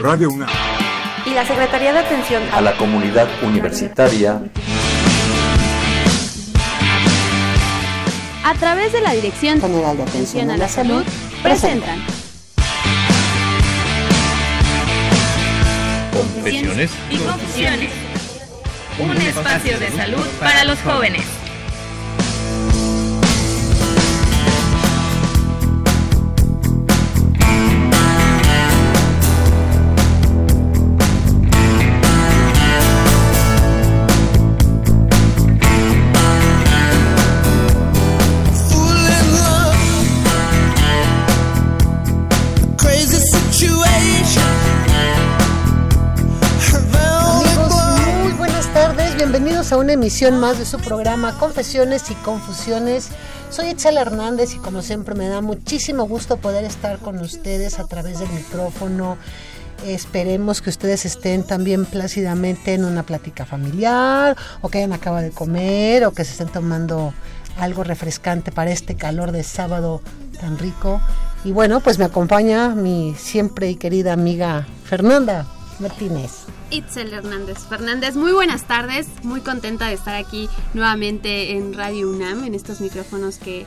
Radio UNAM. Y la Secretaría de Atención a la Comunidad Universitaria. A través de la Dirección General de Atención a la Salud presentan Confesiones y Confusiones, un espacio de salud para los jóvenes. Una emisión más de su programa Confesiones y Confusiones. Soy Etzel Hernández y como siempre me da muchísimo gusto poder estar con ustedes a través del micrófono. Esperemos que ustedes estén también plácidamente en una plática familiar o que hayan acabado de comer o que se estén tomando algo refrescante para este calor de sábado tan rico. Y bueno, pues me acompaña mi siempre y querida amiga Fernanda Martínez. Itzel Hernández Fernández. Muy buenas tardes, muy contenta de estar aquí nuevamente en Radio UNAM, en estos micrófonos que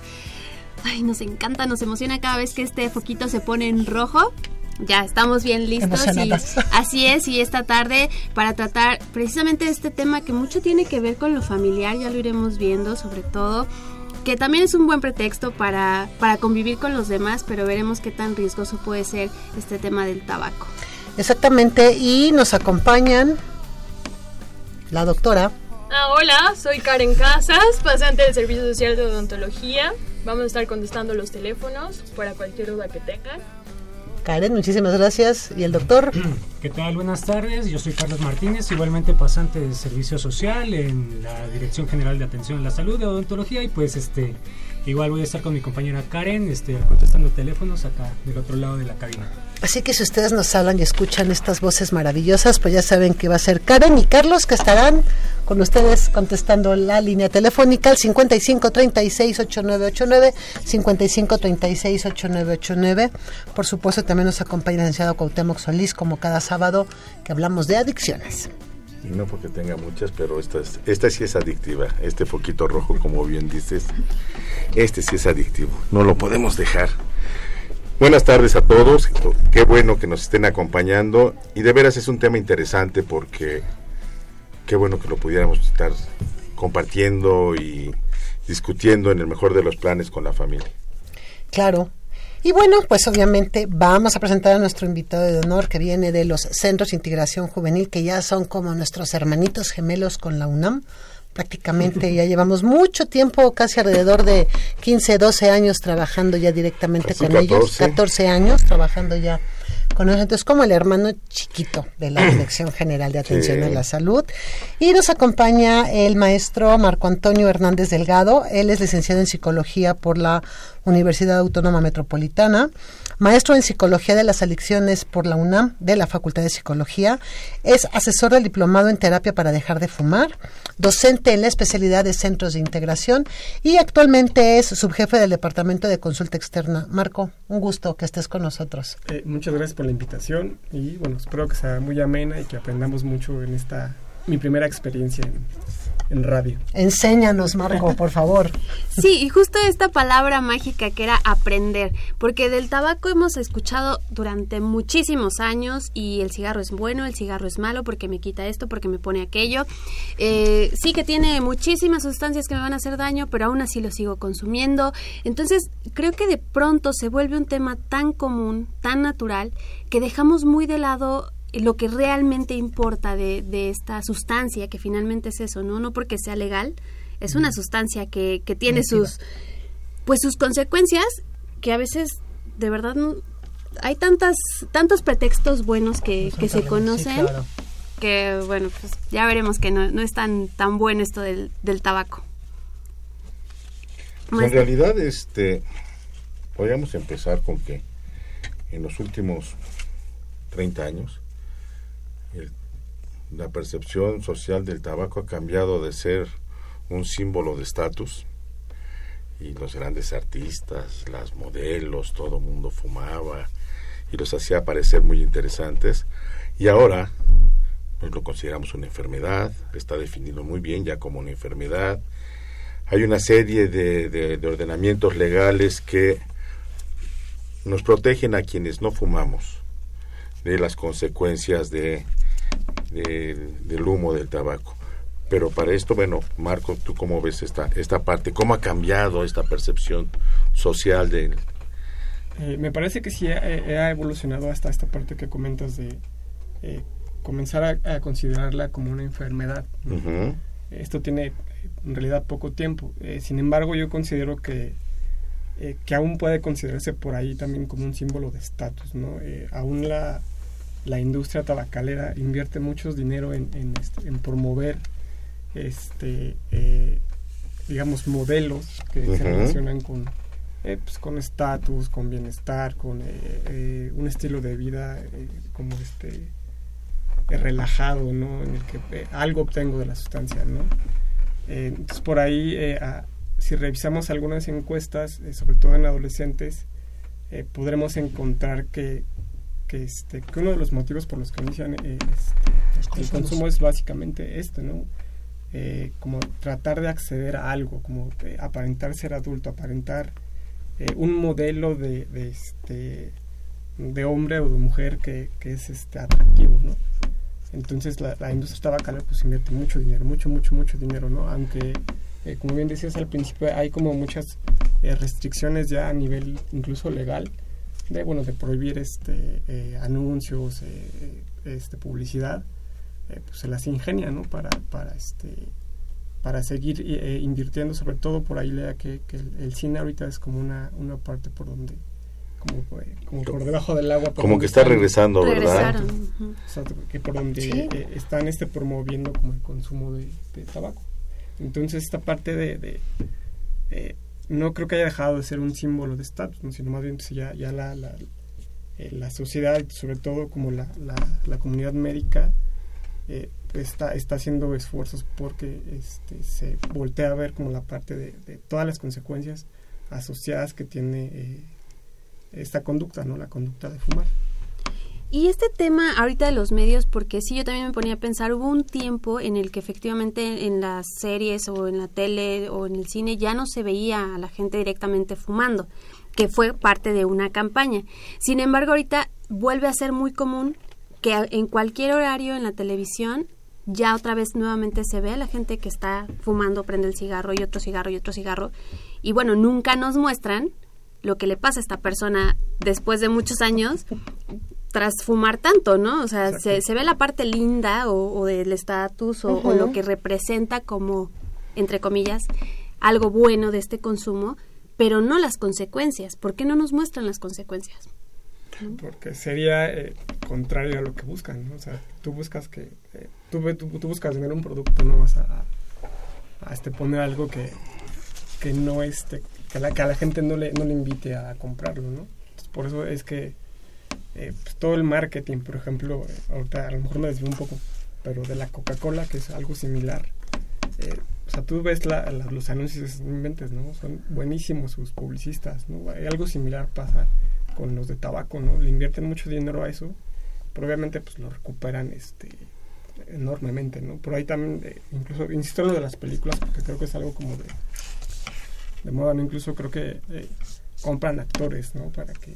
ay, nos encanta, nos emociona cada vez que este foquito se pone en rojo. Ya estamos bien listos y así es y esta tarde para tratar precisamente este tema que mucho tiene que ver con lo familiar, ya lo iremos viendo sobre todo que también es un buen pretexto para, para convivir con los demás, pero veremos qué tan riesgoso puede ser este tema del tabaco. Exactamente, y nos acompañan la doctora. Ah, hola, soy Karen Casas, pasante del Servicio Social de Odontología. Vamos a estar contestando los teléfonos para cualquier duda que tengan. Karen, muchísimas gracias. ¿Y el doctor? ¿Qué tal? Buenas tardes. Yo soy Carlos Martínez, igualmente pasante del Servicio Social en la Dirección General de Atención a la Salud de Odontología y pues este igual voy a estar con mi compañera Karen este, contestando teléfonos acá del otro lado de la cabina. Así que si ustedes nos hablan y escuchan estas voces maravillosas, pues ya saben que va a ser Karen y Carlos que estarán con ustedes contestando la línea telefónica al 55 36 8989 55 36 8989. Por supuesto también nos acompaña el licenciado Cuauhtémoc Solís como cada sábado que hablamos de adicciones. No porque tenga muchas, pero esta, esta sí es adictiva. Este foquito rojo, como bien dices, este sí es adictivo. No lo podemos dejar. Buenas tardes a todos, qué bueno que nos estén acompañando y de veras es un tema interesante porque qué bueno que lo pudiéramos estar compartiendo y discutiendo en el mejor de los planes con la familia. Claro. Y bueno, pues obviamente vamos a presentar a nuestro invitado de honor que viene de los Centros de Integración Juvenil, que ya son como nuestros hermanitos gemelos con la UNAM. Prácticamente ya llevamos mucho tiempo, casi alrededor de 15, 12 años trabajando ya directamente con ellos, 14 años trabajando ya con ellos, entonces como el hermano chiquito de la Dirección General de Atención a la Salud. Y nos acompaña el maestro Marco Antonio Hernández Delgado, él es licenciado en Psicología por la Universidad Autónoma Metropolitana, maestro en Psicología de las Adicciones por la UNAM de la Facultad de Psicología, es asesor del Diplomado en Terapia para Dejar de Fumar, docente en la especialidad de Centros de Integración y actualmente es subjefe del Departamento de Consulta Externa. Marco, un gusto que estés con nosotros. Eh, muchas gracias por la invitación y bueno, espero que sea muy amena y que aprendamos mucho en esta mi primera experiencia en, en radio. Enséñanos, Marco, por favor. Sí, y justo esta palabra mágica que era aprender, porque del tabaco hemos escuchado durante muchísimos años y el cigarro es bueno, el cigarro es malo porque me quita esto, porque me pone aquello. Eh, sí que tiene muchísimas sustancias que me van a hacer daño, pero aún así lo sigo consumiendo. Entonces, creo que de pronto se vuelve un tema tan común, tan natural, que dejamos muy de lado lo que realmente importa de, de, esta sustancia, que finalmente es eso, ¿no? No porque sea legal, es una sustancia que, que tiene sus, pues sus consecuencias, que a veces, de verdad, no, hay tantas, tantos pretextos buenos que, que se conocen, que bueno, pues ya veremos que no, no es tan, tan bueno esto del, del tabaco. Pues en realidad, este, podríamos empezar con que en los últimos 30 años, la percepción social del tabaco ha cambiado de ser un símbolo de estatus y los grandes artistas, las modelos, todo mundo fumaba y los hacía parecer muy interesantes. Y ahora pues, lo consideramos una enfermedad, está definido muy bien ya como una enfermedad. Hay una serie de, de ordenamientos legales que nos protegen a quienes no fumamos de las consecuencias de, del humo del tabaco. Pero para esto, bueno, Marco, ¿tú cómo ves esta, esta parte? ¿Cómo ha cambiado esta percepción social de eh, me parece que sí ha, evolucionado hasta esta parte que comentas de eh, comenzar a, considerarla como una enfermedad. Esto tiene en realidad poco tiempo. Eh, sin embargo, yo considero que, que aún puede considerarse por ahí también como un símbolo de estatus. ¿no? aún la, la industria tabacalera invierte mucho dinero en, en, este, en promover este digamos modelos que se relacionan con eh, pues, con estatus, con bienestar, con eh, eh, un estilo de vida como este relajado, ¿no? En el que algo obtengo de la sustancia, ¿no? entonces por ahí, si revisamos algunas encuestas, sobre todo en adolescentes, podremos encontrar que, que, este, que uno de los motivos por los que inician este, el consumo es básicamente este, ¿no? como tratar de acceder a algo, como aparentar ser adulto, aparentar eh, un modelo de, de, este, de hombre o de mujer que, que es este, atractivo, ¿no? Entonces la, la industria tabacalera pues invierte mucho dinero, mucho, mucho, mucho dinero, ¿no? Aunque, eh, como bien decías al principio, hay como muchas eh, restricciones ya a nivel incluso legal, de, bueno, de prohibir este, anuncios, este, publicidad, pues se las ingenia, ¿no? Para, para este para seguir eh, invirtiendo, sobre todo por ahí lea que, que el, cine ahorita es como una, una parte por donde, como, eh, como por debajo del agua. Como que está regresando, ¿verdad? que por donde eh, están este, promoviendo como el consumo de, tabaco. Entonces esta parte de, no creo que haya dejado de ser un símbolo de estatus, sino más bien pues, ya, ya la, la, la sociedad, sobre todo como la, la, la comunidad médica, eh, está, está haciendo esfuerzos porque este, se voltea a ver como la parte de, todas las consecuencias asociadas que tiene eh, esta conducta, ¿no? La conducta de fumar. Y este tema ahorita de los medios, porque sí, yo también me ponía a pensar, hubo un tiempo en el que efectivamente en las series o en la tele o en el cine ya no se veía a la gente directamente fumando, que fue parte de una campaña. Sin embargo, ahorita vuelve a ser muy común que en cualquier horario en la televisión ya otra vez nuevamente se ve a la gente que está fumando, prende el cigarro y otro cigarro y otro cigarro. Y bueno, nunca nos muestran lo que le pasa a esta persona después de muchos años tras fumar tanto, ¿no? O sea, se, ve la parte linda o, del estatus o, o, lo que representa como, entre comillas, algo bueno de este consumo, pero no las consecuencias. ¿Por qué no nos muestran las consecuencias? porque sería eh, contrario a lo que buscan, ¿no? O sea, tú buscas que, eh, tú, tú, buscas vender un producto, no vas a, a, este, poner algo que, que no este, que, la, que a la gente no le, no le invite a comprarlo, ¿no? por eso es que eh, pues, todo el marketing, por ejemplo, ahorita a lo mejor me desvío un poco, pero de la Coca-Cola, que es algo similar, o sea, tú ves la, los anuncios, inventes, ¿no? Son buenísimos sus publicistas, ¿no? Hay algo similar pasa con los de tabaco, ¿no? Le invierten mucho dinero a eso, pero obviamente pues lo recuperan este enormemente, ¿no? Por ahí también, eh, incluso, insisto en lo de las películas, porque creo que es algo como de, de moda, ¿no? Incluso creo que eh, compran actores, ¿no? Para que,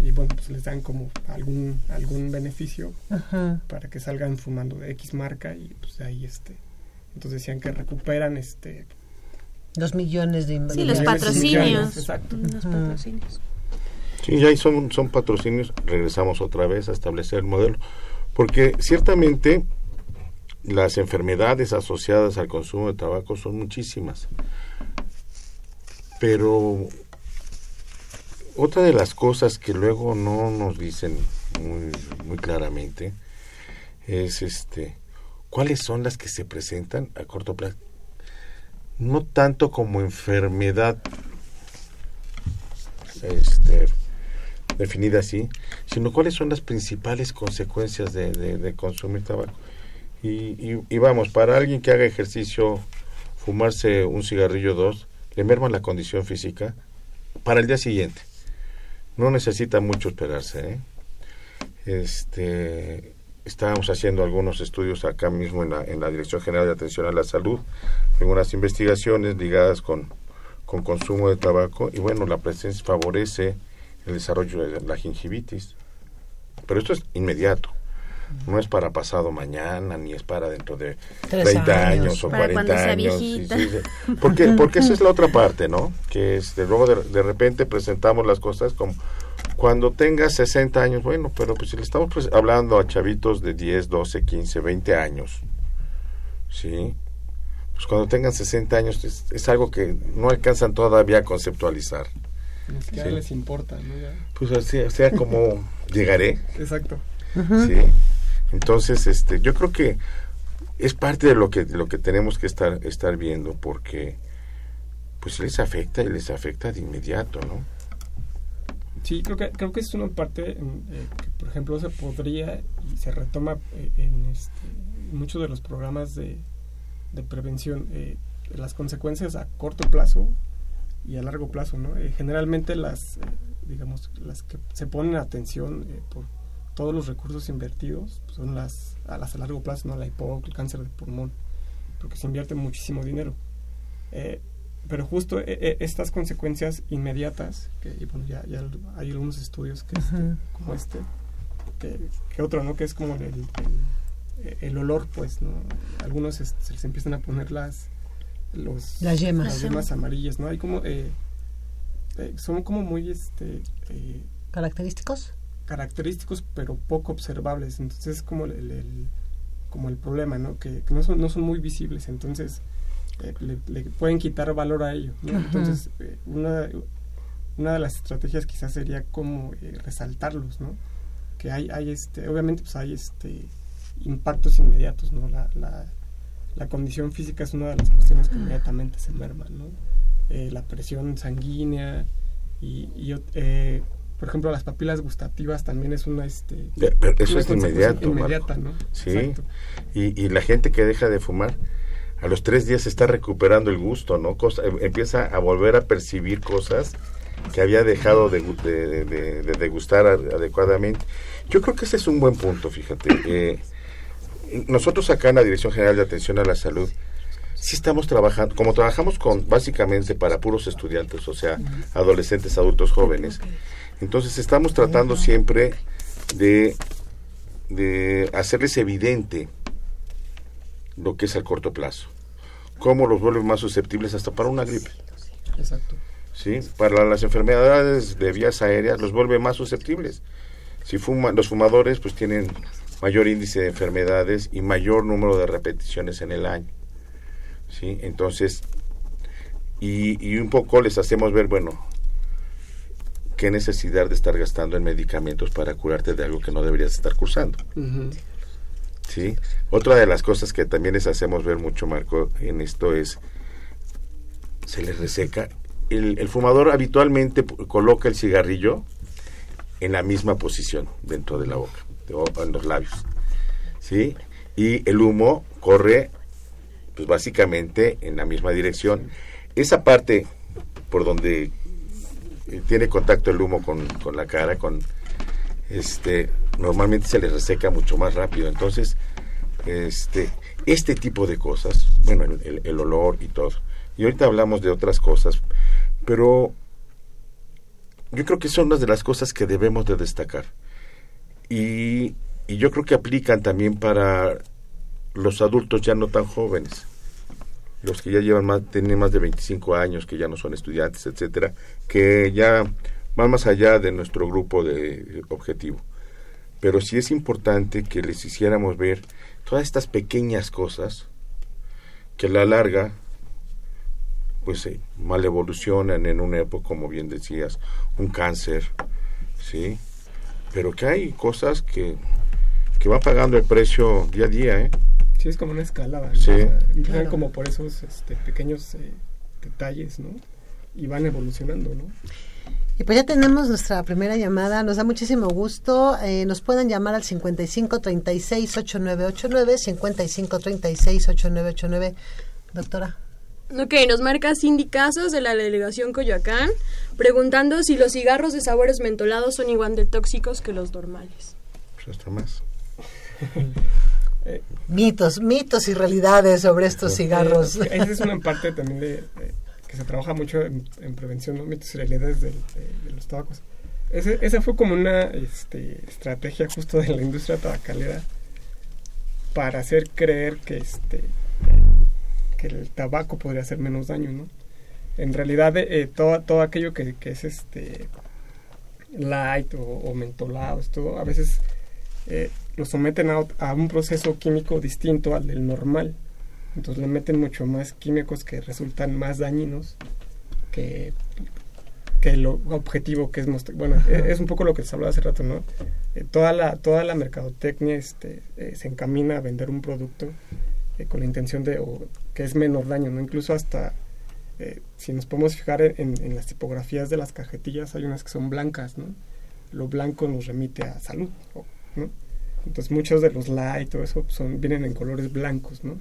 y bueno, pues les dan como algún, algún beneficio para que salgan fumando de X marca y pues de ahí este, entonces decían que recuperan este... Dos millones de Sí, los patrocinios. exacto. Los patrocinios. Sí, ya son, son patrocinios, regresamos otra vez a establecer el modelo, porque ciertamente las enfermedades asociadas al consumo de tabaco son muchísimas, pero otra de las cosas que luego no nos dicen muy, muy claramente es este cuáles son las que se presentan a corto plazo no tanto como enfermedad este, definida así, sino cuáles son las principales consecuencias de, consumir tabaco. Y, y, vamos, para alguien que haga ejercicio, fumarse un cigarrillo dos, le merma la condición física para el día siguiente. No necesita mucho esperarse, ¿eh? Este, estábamos haciendo algunos estudios acá mismo en la, en la Dirección General de Atención a la Salud, algunas investigaciones ligadas con, con consumo de tabaco y bueno, la presencia favorece el desarrollo de la gingivitis. Pero esto es inmediato. No es para pasado mañana, ni es para dentro de Tres 30 años, años. o Para 40 cuando sea años. sí, sí, sí. Porque, porque esa es la otra parte, ¿no? Que es de luego de, de repente presentamos las cosas como cuando tengas 60 años, bueno, pero pues si le estamos pues, hablando a chavitos de 10, 12, 15, 20 años, ¿sí? Pues cuando tengan 60 años es, es algo que no alcanzan todavía a conceptualizar. Ni siquiera Sí. les importa, ¿no? Ya. Pues así, o sea, como llegaré, Exacto. ¿sí? Entonces, este, yo creo que es parte de lo que lo que tenemos que estar estar viendo porque pues les afecta y les afecta de inmediato, ¿no? Sí, creo que, creo que es una parte eh, que, por ejemplo, se podría y se retoma eh, en, este, muchos de los programas de, de prevención, eh, las consecuencias a corto plazo y a largo plazo, ¿no? Eh, generalmente las, digamos, las que se ponen atención por todos los recursos invertidos pues, son las a las a largo plazo, ¿no? La EPOC, el cáncer de pulmón, porque se invierte muchísimo dinero. Eh, pero justo eh, eh, estas consecuencias inmediatas, que y bueno, ya, ya hay algunos estudios que este, como este, que, que otro, ¿no? Que es como el, el, el olor, pues, ¿no? Algunos es- se les empiezan a poner las los, Las yemas. las yemas amarillas, ¿no? Hay como eh, son como muy este ¿Característicos? Característicos pero poco observables. Entonces es como el, el- como el problema no que, que no son no son muy visibles. Entonces eh, le, le pueden quitar valor a ello entonces eh, una una de las estrategias quizás sería como eh, resaltarlos no que hay hay este obviamente pues hay este impactos inmediatos no la, la, la condición física es una de las cuestiones que inmediatamente se merman no la presión sanguínea y, y eh, por ejemplo las papilas gustativas también es una este pero eso una es inmediato, inmediata Marco. no Sí. Y, y la gente que deja de fumar, a los tres días está recuperando el gusto, ¿no? Cosa- em- empieza a volver a percibir cosas que había dejado de, de, de- de degustar adecuadamente. Yo creo que ese es un buen punto, fíjate. Eh, nosotros acá en la Dirección General de Atención a la Salud, sí estamos trabajando, como trabajamos con básicamente para puros estudiantes, o sea, adolescentes, adultos, jóvenes, entonces estamos tratando siempre de, de hacerles evidente lo que es al corto plazo, cómo los vuelve más susceptibles hasta para una gripe. exacto ¿sí? Para las enfermedades de vías aéreas los vuelve más susceptibles. Si fuman, los fumadores pues tienen mayor índice de enfermedades y mayor número de repeticiones en el año. ¿Sí? Entonces, y, y un poco les hacemos ver, bueno, qué necesidad de estar gastando en medicamentos para curarte de algo que no deberías estar cursando. ¿sí? Otra de las cosas que también les hacemos ver mucho, Marco, en esto es, se les reseca. El, el fumador habitualmente coloca el cigarrillo en la misma posición dentro de la boca, o en los labios, ¿sí? Y el humo corre, pues básicamente en la misma dirección. Esa parte por donde eh, tiene contacto el humo con, con la cara, con este normalmente se les reseca mucho más rápido. Entonces este este tipo de cosas bueno el olor y todo. Y ahorita hablamos de otras cosas pero yo creo que son unas de las cosas que debemos de destacar. Y, y yo creo que aplican también para los adultos ya no tan jóvenes. Los que ya llevan más tienen más de 25 años que ya no son estudiantes etcétera que ya van más allá de nuestro grupo de objetivo. Pero sí es importante que les hiciéramos ver todas estas pequeñas cosas que a la larga pues eh, mal evolucionan en una época como bien decías un cáncer sí pero que hay cosas que que van pagando el precio día a día ¿eh? Sí es como una escalada ¿no? Sí. O sea, empiezan Claro. como por esos este, pequeños eh, detalles no y van evolucionando no Y pues ya tenemos nuestra primera llamada. Nos da muchísimo gusto. Eh, nos pueden llamar al 55 36 8989, 55 36 8989. Doctora. Ok, nos marca Cindy Casos de la delegación Coyoacán, preguntando si los cigarros de sabores mentolados son igual de tóxicos que los normales. Pues hasta más. mitos, mitos y realidades sobre estos cigarros. Eh, esa es una parte también de, que se trabaja mucho en, prevención, ¿no? mitos y realidades de, los tabacos. esa fue como una este, estrategia justo de la industria tabacalera para hacer creer que este que el tabaco podría hacer menos daño, ¿no? En realidad, eh, todo, todo aquello que, que, es este light o, o mentolados, todo, a veces eh, lo someten a, un proceso químico distinto al del normal. Entonces le meten mucho más químicos que resultan más dañinos que, que lo objetivo que es mostrar. Bueno, e, es, un poco lo que se hablaba hace rato, ¿no? Eh, toda, la, toda la mercadotecnia este, eh, se encamina a vender un producto con la intención de que es menos daño, ¿no? Incluso hasta si nos podemos fijar en, en, las tipografías de las cajetillas, hay unas que son blancas, ¿no? Lo blanco nos remite a salud, entonces muchos de los light y todo eso son, vienen en colores blancos, ¿no?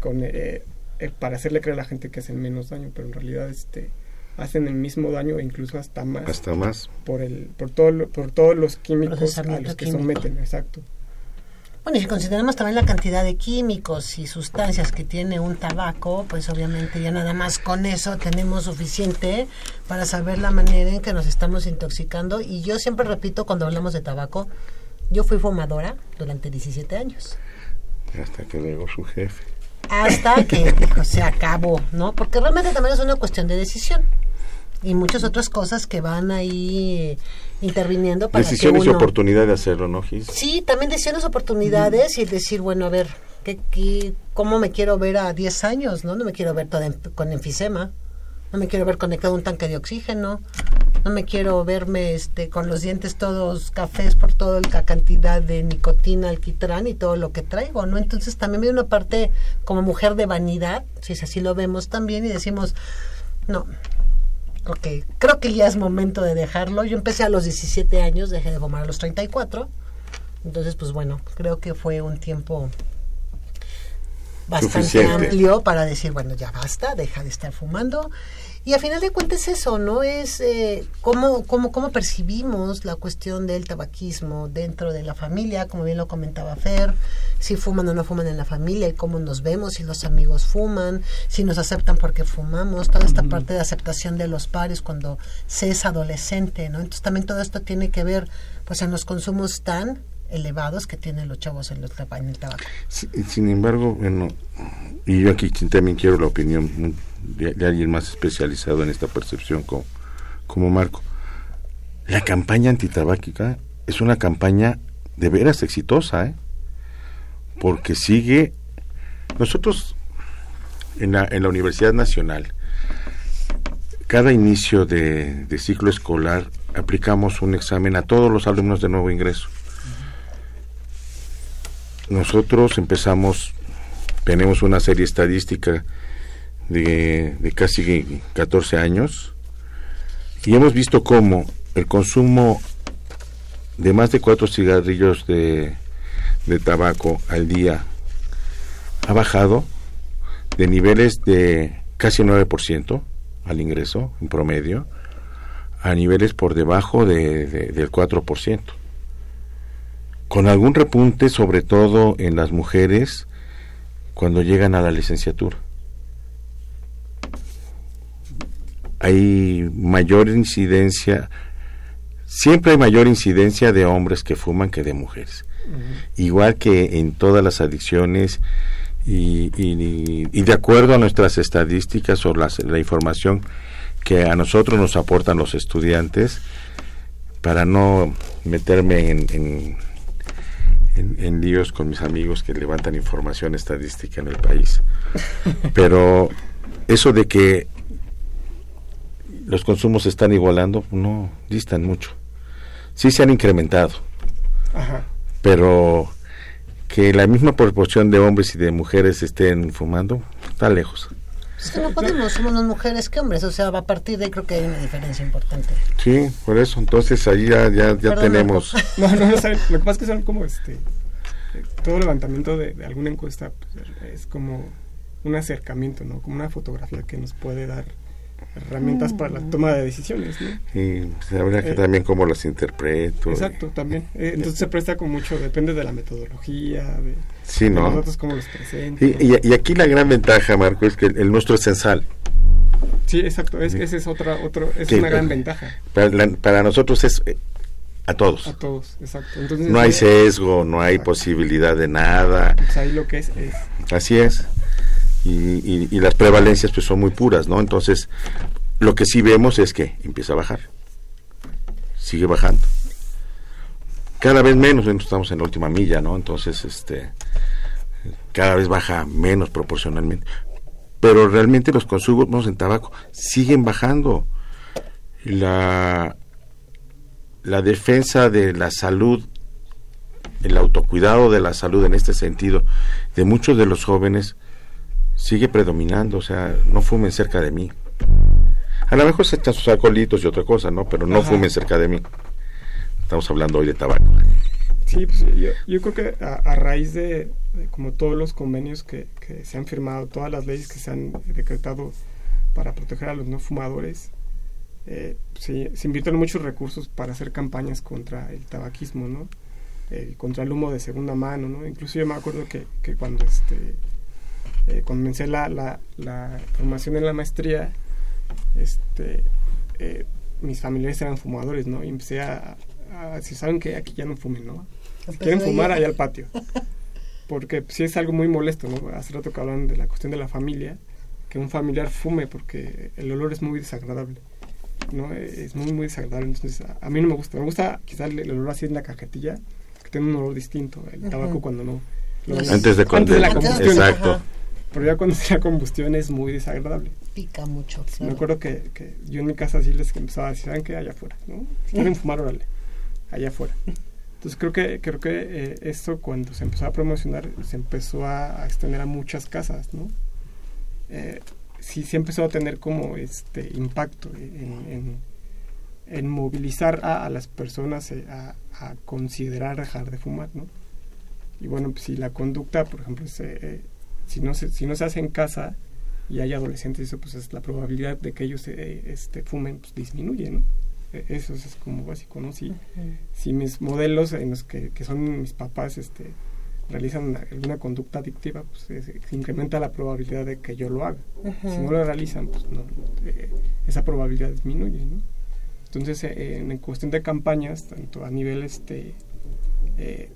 Con, eh, eh, para hacerle creer a la gente que hacen menos daño, pero en realidad este, hacen el mismo daño e incluso hasta más. Hasta más. Por, el, por, todo, por todos los químicos a los que someten, exacto. Bueno, y si consideramos también la cantidad de químicos y sustancias que tiene un tabaco, pues obviamente ya nada más con eso tenemos suficiente para saber la manera en que nos estamos intoxicando. Y yo siempre repito cuando hablamos de tabaco, yo fui fumadora durante 17 años. Hasta que llegó su jefe. Hasta que dijo, se acabó, ¿no? Porque realmente también es una cuestión de decisión. Y muchas otras cosas que van ahí interviniendo para Decisiones y oportunidad de hacerlo, ¿no, Gis? Sí, también decisiones, oportunidades y decir, bueno, a ver, ¿qué, qué, cómo me quiero ver a 10 años, no? No me quiero ver toda con enfisema. No me quiero ver conectado a un tanque de oxígeno no me quiero verme este con los dientes todos cafés por toda la cantidad de nicotina, alquitrán y todo lo que traigo, ¿no? Entonces también hay una parte como mujer de vanidad, si es así lo vemos también y decimos, no, ok, creo que ya es momento de dejarlo. Yo empecé a los 17 años, dejé de fumar a los 34. Entonces, pues bueno, creo que fue un tiempo bastante amplio para decir, bueno, ya basta, deja de estar fumando y a final de cuentas eso, ¿no? Es eh, cómo, cómo, cómo percibimos la cuestión del tabaquismo dentro de la familia, como bien lo comentaba Fer, si fuman o no fuman en la familia y cómo nos vemos, si los amigos fuman, si nos aceptan porque fumamos, toda esta parte de aceptación de los pares cuando se es adolescente, ¿no? Entonces también todo esto tiene que ver pues en los consumos tan elevados que tienen los chavos en, los, en el tabaco. Sin, embargo, bueno, y yo aquí también quiero la opinión de, alguien más especializado en esta percepción como, como Marco. La campaña antitabáquica es una campaña de veras exitosa, ¿eh? porque sigue... Nosotros en la, en la Universidad Nacional, cada inicio de, de ciclo escolar aplicamos un examen a todos los alumnos de nuevo ingreso. Nosotros empezamos, tenemos una serie estadística de, casi 14 años y hemos visto cómo el consumo de más de cuatro cigarrillos de, de tabaco al día ha bajado de niveles de casi 9% al ingreso en promedio a niveles por debajo de, del 4%. Con algún repunte sobre todo en las mujeres cuando llegan a la licenciatura. hay mayor incidencia, siempre hay mayor incidencia de hombres que fuman que de mujeres. Igual que en todas las adicciones y, y, de acuerdo a nuestras estadísticas o la información que a nosotros nos aportan los estudiantes, para no meterme en, en, en, líos con mis amigos que levantan información estadística en el país. Pero eso de que los consumos se están igualando, no, distan mucho. Sí se han incrementado, pero que la misma proporción de hombres y de mujeres estén fumando, está lejos. Es que no podemos, somos más mujeres que hombres, o sea, a partir de ahí creo que hay una diferencia importante. Sí, por eso, entonces ahí ya, ya, tenemos... No, no, no, lo que pasa es que son como este, todo levantamiento de, de alguna encuesta pues, es como un acercamiento, ¿no? Como una fotografía que nos puede dar herramientas para la toma de decisiones. ¿no? Y pues, habría que Eh, también cómo las interpreto. Exacto, también. Eh, entonces se presta con mucho, depende de la metodología, de, Sí, ¿no? cómo los. Y, y- y aquí la gran ventaja, Marco, es que el, el nuestro es censal. Sí, exacto, es, esa es otra, otro, es una gran ventaja Para, la- para nosotros es eh, a todos. a todos, exacto. Entonces, No hay sesgo, no hay posibilidad de nada. pues ahí lo que es, es Así es. Y, y- y las prevalencias pues son muy puras, ¿no? Entonces, lo que sí vemos es que empieza a bajar. Sigue bajando. Cada vez menos, estamos en la última milla, ¿no? Entonces, este, cada vez baja menos proporcionalmente. Pero realmente los consumos en tabaco siguen bajando. La, la defensa de la salud el autocuidado de la salud en este sentido de muchos de los jóvenes sigue predominando, o sea, no fumen cerca de mí. A lo mejor se echan sus alcoholitos y otra cosa, ¿no? Pero no Ajá. fumen cerca de mí. Estamos hablando hoy de tabaco. Sí, pues yo, creo que a, raíz de, como todos los convenios que, se han firmado, todas las leyes que se han decretado para proteger a los no fumadores, eh, se, se invirtieron muchos recursos para hacer campañas contra el tabaquismo, ¿no? Contra el humo de segunda mano, ¿no? Incluso yo me acuerdo que, que cuando este eh, comencé la, la, la formación en la maestría, este, eh, mis familiares eran fumadores, ¿no? Y empecé a, a decir, ¿saben que Aquí ya no fumen, ¿no? Si quieren fumar allá al patio. Porque sí es algo muy molesto, ¿no? Hace rato que hablan de la cuestión de la familia, que un familiar fume porque el olor es muy desagradable, ¿no? Es muy, muy desagradable. Entonces, a, a mí no me gusta. Me gusta quizás el, el olor así en la cajetilla, que tiene un olor distinto. El tabaco cuando no... lo- Antes de, antes de la combustión. Exacto. Ajá. Pero ya cuando sea combustión es muy desagradable. Pica mucho. Me acuerdo que, que yo en mi casa sí les empezaba a decir, ¿saben qué? Allá afuera, ¿no? Si quieren fumar, órale, allá afuera. Entonces creo que creo que eh, esto cuando se empezó a promocionar se empezó a, extender a muchas casas, ¿no? Eh, sí, sí empezó a tener como este impacto en, en- movilizar a, las personas eh, a, considerar dejar de fumar, ¿no? Y bueno, pues si la conducta, por ejemplo, eh, si, no se, si no se hace en casa y hay adolescentes, eso pues es la probabilidad de que ellos este, fumen pues, disminuye, ¿no? Eh, Eso es como básico, ¿no? Si, si mis modelos en los que, que son mis papás este, realizan una- alguna conducta adictiva, pues se, incrementa la probabilidad de que yo lo haga. Si no lo realizan, pues no, eh, esa probabilidad disminuye, ¿no? Entonces, eh, en cuestión de campañas, tanto a nivel este, eh,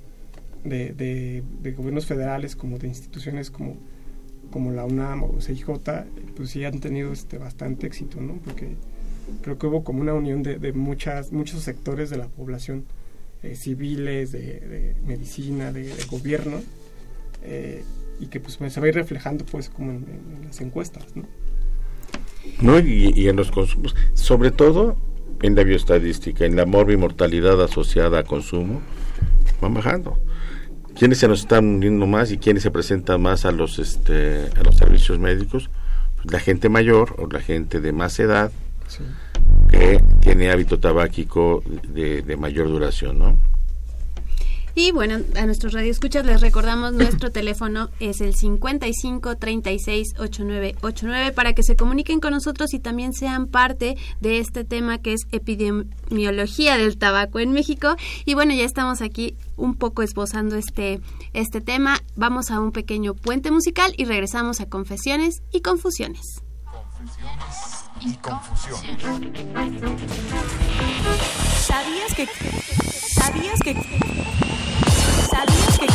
de, de- de gobiernos federales como de instituciones como, como la UNAM o CIJ, pues sí han tenido este, bastante éxito, ¿no? Porque creo que hubo como una unión de, de muchas, muchos sectores de la población, eh, civiles, de, de medicina, de, gobierno, eh, y que pues se va a ir reflejando pues como en, las encuestas, ¿no? y en los consumos, sobre todo en la bioestadística, en la morbimortalidad asociada a consumo, van bajando. ¿Quiénes se nos están uniendo más y quiénes se presentan más a los, este, a los servicios médicos? Pues la gente mayor o la gente de más edad Sí. que tiene hábito tabáquico de, de mayor duración, ¿no? Y bueno, a nuestros radioescuchas les recordamos nuestro teléfono es el 55 36 89 89 para que se comuniquen con nosotros y también sean parte de este tema que es epidemiología del tabaco en México. Y bueno, ya estamos aquí un poco esbozando este, este tema. Vamos a un pequeño puente musical y regresamos a confesiones y confusiones. Y confusión. ¿Sabías que... ¿Sabías que... ¿Sabías que...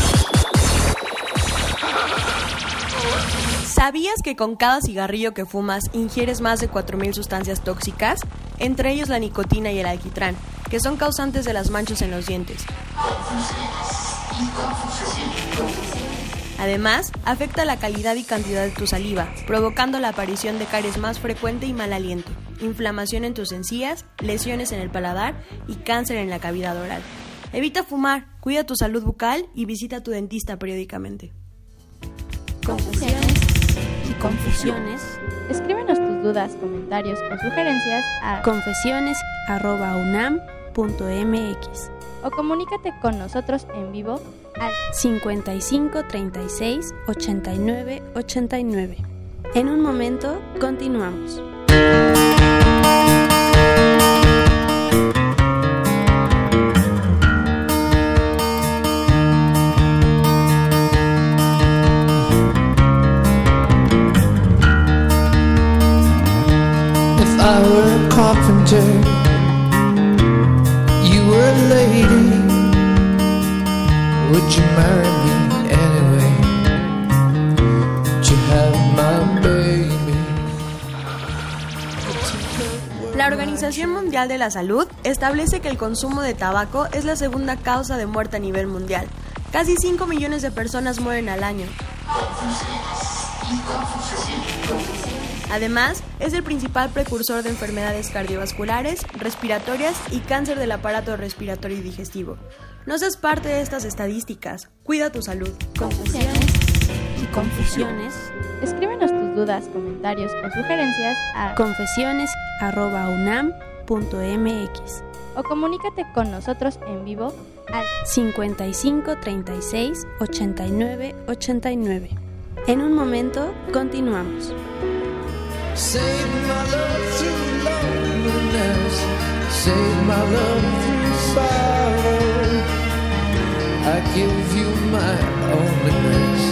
¿Sabías que con cada cigarrillo que fumas ingieres más de 4.000 sustancias tóxicas? Entre ellos la nicotina y el alquitrán, que son causantes de las manchas en los dientes. Además, afecta la calidad y cantidad de tu saliva, provocando la aparición de caries más frecuente y mal aliento, inflamación en tus encías, lesiones en el paladar y cáncer en la cavidad oral. Evita fumar, cuida tu salud bucal y visita a tu dentista periódicamente. Confesiones y confusiones. Escríbenos tus dudas, comentarios o sugerencias a www.radiocomunidad.mx o comunícate con nosotros en vivo al 55 36 89 89. En un momento, continuamos. If I were a carpenter Would you marry me anyway? Would you have my baby? La Organización Mundial de la Salud establece que el consumo de tabaco es la segunda causa de muerte a nivel mundial. Casi 5 millones de personas mueren al año. Además, es el principal precursor de enfermedades cardiovasculares, respiratorias y cáncer del aparato respiratorio y digestivo. No seas parte de estas estadísticas. Cuida tu salud. Confusiones y confusiones. Escríbenos tus dudas, comentarios o sugerencias a confesiones@unam.mx o comunícate con nosotros en vivo al 55 36 89 89. En un momento continuamos. Save my love through loneliness. Save my love through sorrow. I give you my onlyness.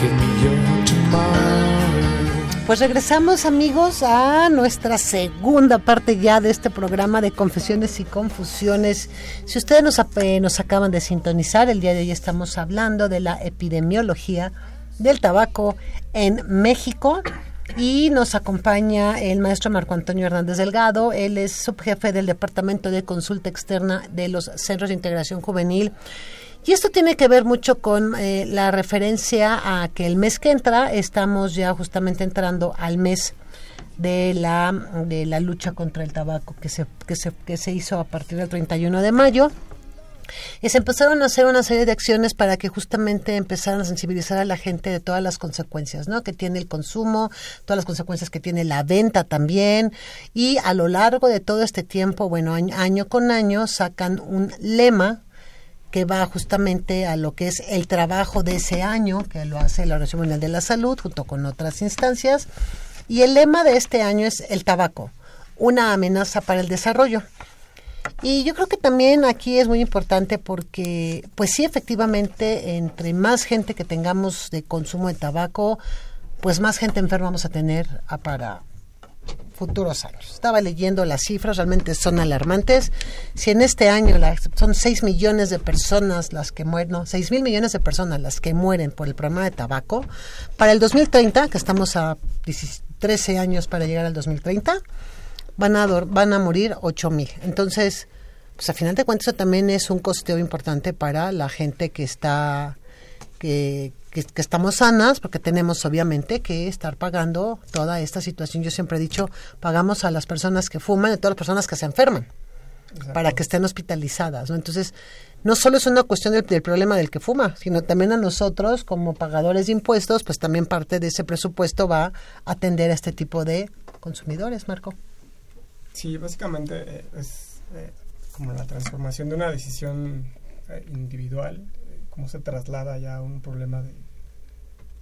Give me your tomorrow. Pues regresamos amigos a nuestra segunda parte ya de este programa de confesiones y confusiones. Si ustedes nos, nos acaban de sintonizar, el día de hoy estamos hablando de la epidemiología del tabaco en México y nos acompaña el maestro Marco Antonio Hernández Delgado. Él es subjefe del Departamento de Consulta Externa de los Centros de Integración Juvenil. Y esto tiene que ver mucho con eh, la referencia a que el mes que entra estamos ya justamente entrando al mes de la, de la lucha contra el tabaco que se, que, se, que se hizo a partir del 31 de mayo. Y se empezaron a hacer una serie de acciones para que justamente empezaran a sensibilizar a la gente de todas las consecuencias, ¿no? Que tiene el consumo, todas las consecuencias que tiene la venta también. Y a lo largo de todo este tiempo, bueno, año, año con año, sacan un lema que va justamente a lo que es el trabajo de ese año, que lo hace la Organización Mundial de la Salud junto con otras instancias. Y el lema de este año es el tabaco, una amenaza para el desarrollo. Y yo creo que también aquí es muy importante porque, pues sí, efectivamente, entre más gente que tengamos de consumo de tabaco, pues más gente enferma vamos a tener a- para futuros años. Estaba leyendo las cifras, realmente son alarmantes. Si en este año la- son 6 millones de personas las que mueren, no, 6 mil millones de personas las que mueren por el problema de tabaco, para el 2030, que estamos a 10 13 años para llegar al 2030, van a, van a morir 8 mil. Entonces, pues a final de cuentas eso también es un costeo importante para la gente que está, que, que, que estamos sanas, porque tenemos obviamente que estar pagando toda esta situación. Yo siempre he dicho, pagamos a las personas que fuman y a todas las personas que se enferman para que estén hospitalizadas. ¿no? Entonces, no solo es una cuestión del, del problema del que fuma, sino también a nosotros como pagadores de impuestos, pues también parte de ese presupuesto va a atender a este tipo de consumidores, Marco. Sí, básicamente eh, es eh, como la transformación de una decisión eh, individual, eh, cómo se traslada ya a un problema de,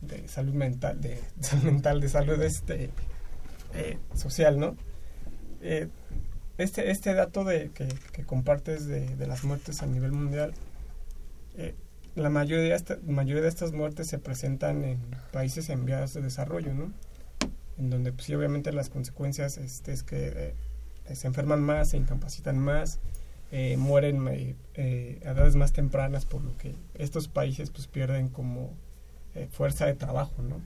de salud mental, de, salud mental, de salud este social, ¿no? Este, este dato de, que, compartes de, las muertes a nivel mundial, la mayoría, esta- mayoría de estas muertes se presentan en países en vías de desarrollo, ¿no? En donde, pues sí, obviamente las consecuencias este, es que se enferman más, se incapacitan más, eh, mueren eh, eh, a edades más tempranas, por lo que estos países pues pierden como eh, fuerza de trabajo, ¿no?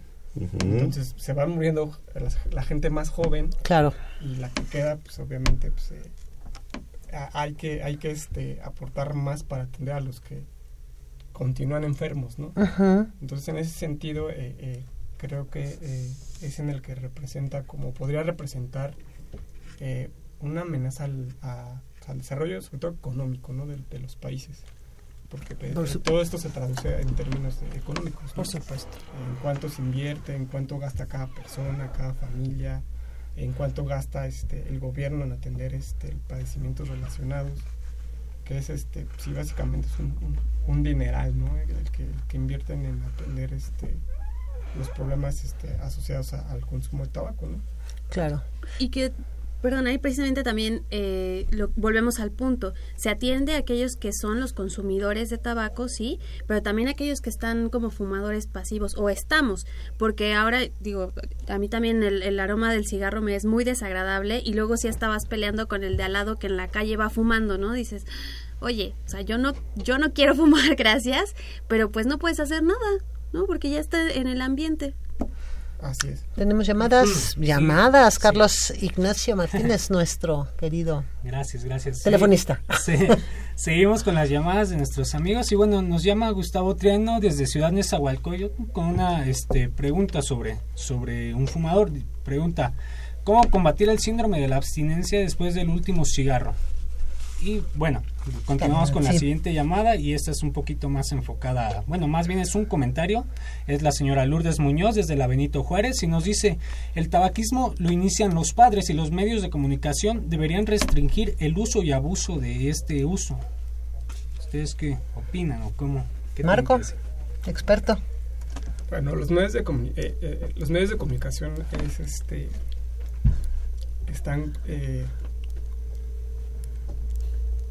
Entonces se van muriendo las- la, gente más joven Claro. y la que queda, pues obviamente pues, eh, a- hay que, hay que este, aportar más para atender a los que continúan enfermos, ¿no? Entonces en ese sentido eh, eh, creo que eh, es en el que representa, como podría representar eh, una amenaza al, a- al desarrollo, sobre todo económico, ¿no? De, de los países. Porque pues, eh, todo esto se traduce en términos de- económicos. ¿no? Por supuesto. En cuánto se invierte, en cuánto gasta cada persona, cada familia, en cuánto gasta este el gobierno en atender este padecimientos relacionados que es este sí básicamente es un, un, un dineral no el que, el que invierten en atender este los problemas este asociados a- al consumo de tabaco no Claro. Y que Perdón, ahí precisamente también eh, lo, volvemos al punto. Se atiende a aquellos que son los consumidores de tabaco, sí, pero también a aquellos que están como fumadores pasivos o estamos, porque ahora, digo, a mí también el, el aroma del cigarro me es muy desagradable y luego si estabas peleando con el de al lado que en la calle va fumando, ¿no? Dices, oye, o sea, yo no, yo no quiero fumar, gracias, pero pues no puedes hacer nada, ¿no? Porque ya está en el ambiente. Así es. Tenemos llamadas, llamadas. Carlos Ignacio Martínez, nuestro querido Gracias, gracias. Telefonista. sí. Seguimos con las llamadas de nuestros amigos y bueno, nos llama Gustavo Triano desde Ciudad Nezahualcóyotl con una este, pregunta sobre, sobre un fumador. Pregunta, ¿cómo combatir el síndrome de la abstinencia después del último cigarro? Y bueno, continuamos con la Sí. siguiente llamada y esta es un poquito más enfocada, bueno, más bien es un comentario, es la señora Lourdes Muñoz desde la Benito Juárez y nos dice, el tabaquismo lo inician los padres y los medios de comunicación deberían restringir el uso y abuso de este uso. ¿Ustedes qué opinan o cómo? ¿Qué Marco, experto. Bueno, los medios de comuni- eh, eh, los medios de comunicación es, este están eh,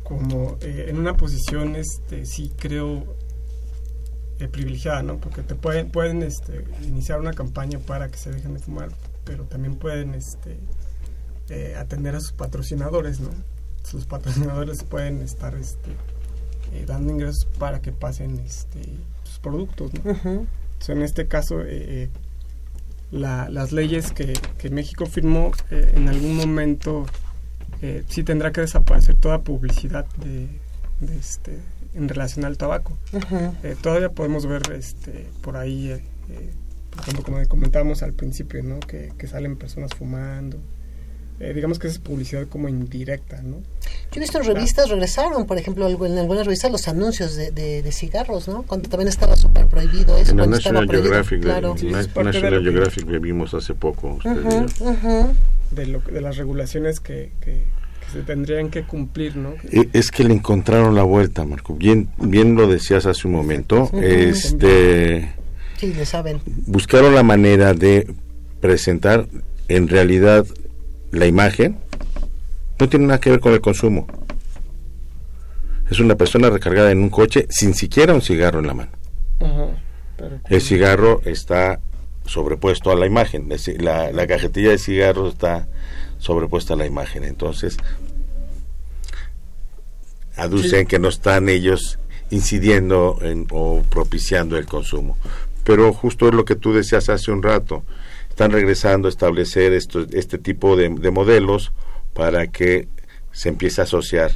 como eh, en una posición este sí creo eh, privilegiada, ¿no? Porque te pueden pueden este, iniciar una campaña para que se dejen de fumar, pero también pueden este eh, atender a sus patrocinadores, ¿no? Sus patrocinadores pueden estar este dando ingresos para que pasen este sus productos. So, en este caso, la- las leyes que, que México firmó en algún momento eh, sí tendrá que desaparecer toda publicidad de, de este, en relación al tabaco. Eh, todavía podemos ver este, por ahí, eh, eh, por ejemplo, como comentábamos al principio, ¿no? que, que salen personas fumando. Eh, digamos que esa es publicidad como indirecta, ¿no? Yo he visto en revistas, regresaron, por ejemplo, en algunas revistas los anuncios de, de, de cigarros, ¿no? Cuando también estaba súper prohibido eso. En la cuando estaba National prohibido, Geographic, claro. Parte de National Geographic que vimos hace poco. usted Ujú, vio. De, lo, que- de las regulaciones que, que- que se tendrían que cumplir, ¿no? E- Es que le encontraron la vuelta, Marco. Bien, bien lo decías hace un momento. Este, Sí, le saben. buscaron la manera de presentar en realidad la imagen. No tiene nada que ver con el consumo. Es una persona recargada en un coche sin siquiera un cigarro en la mano. Ajá, pero El cigarro está sobrepuesto a la imagen. Es decir, La, la cajetilla de cigarros está sobrepuesta a la imagen. Entonces, aducen Sí. que no están ellos incidiendo en- o propiciando el consumo. Pero justo es lo que tú decías hace un rato. Están regresando a establecer esto, este tipo de, de modelos para que se empiece a asociar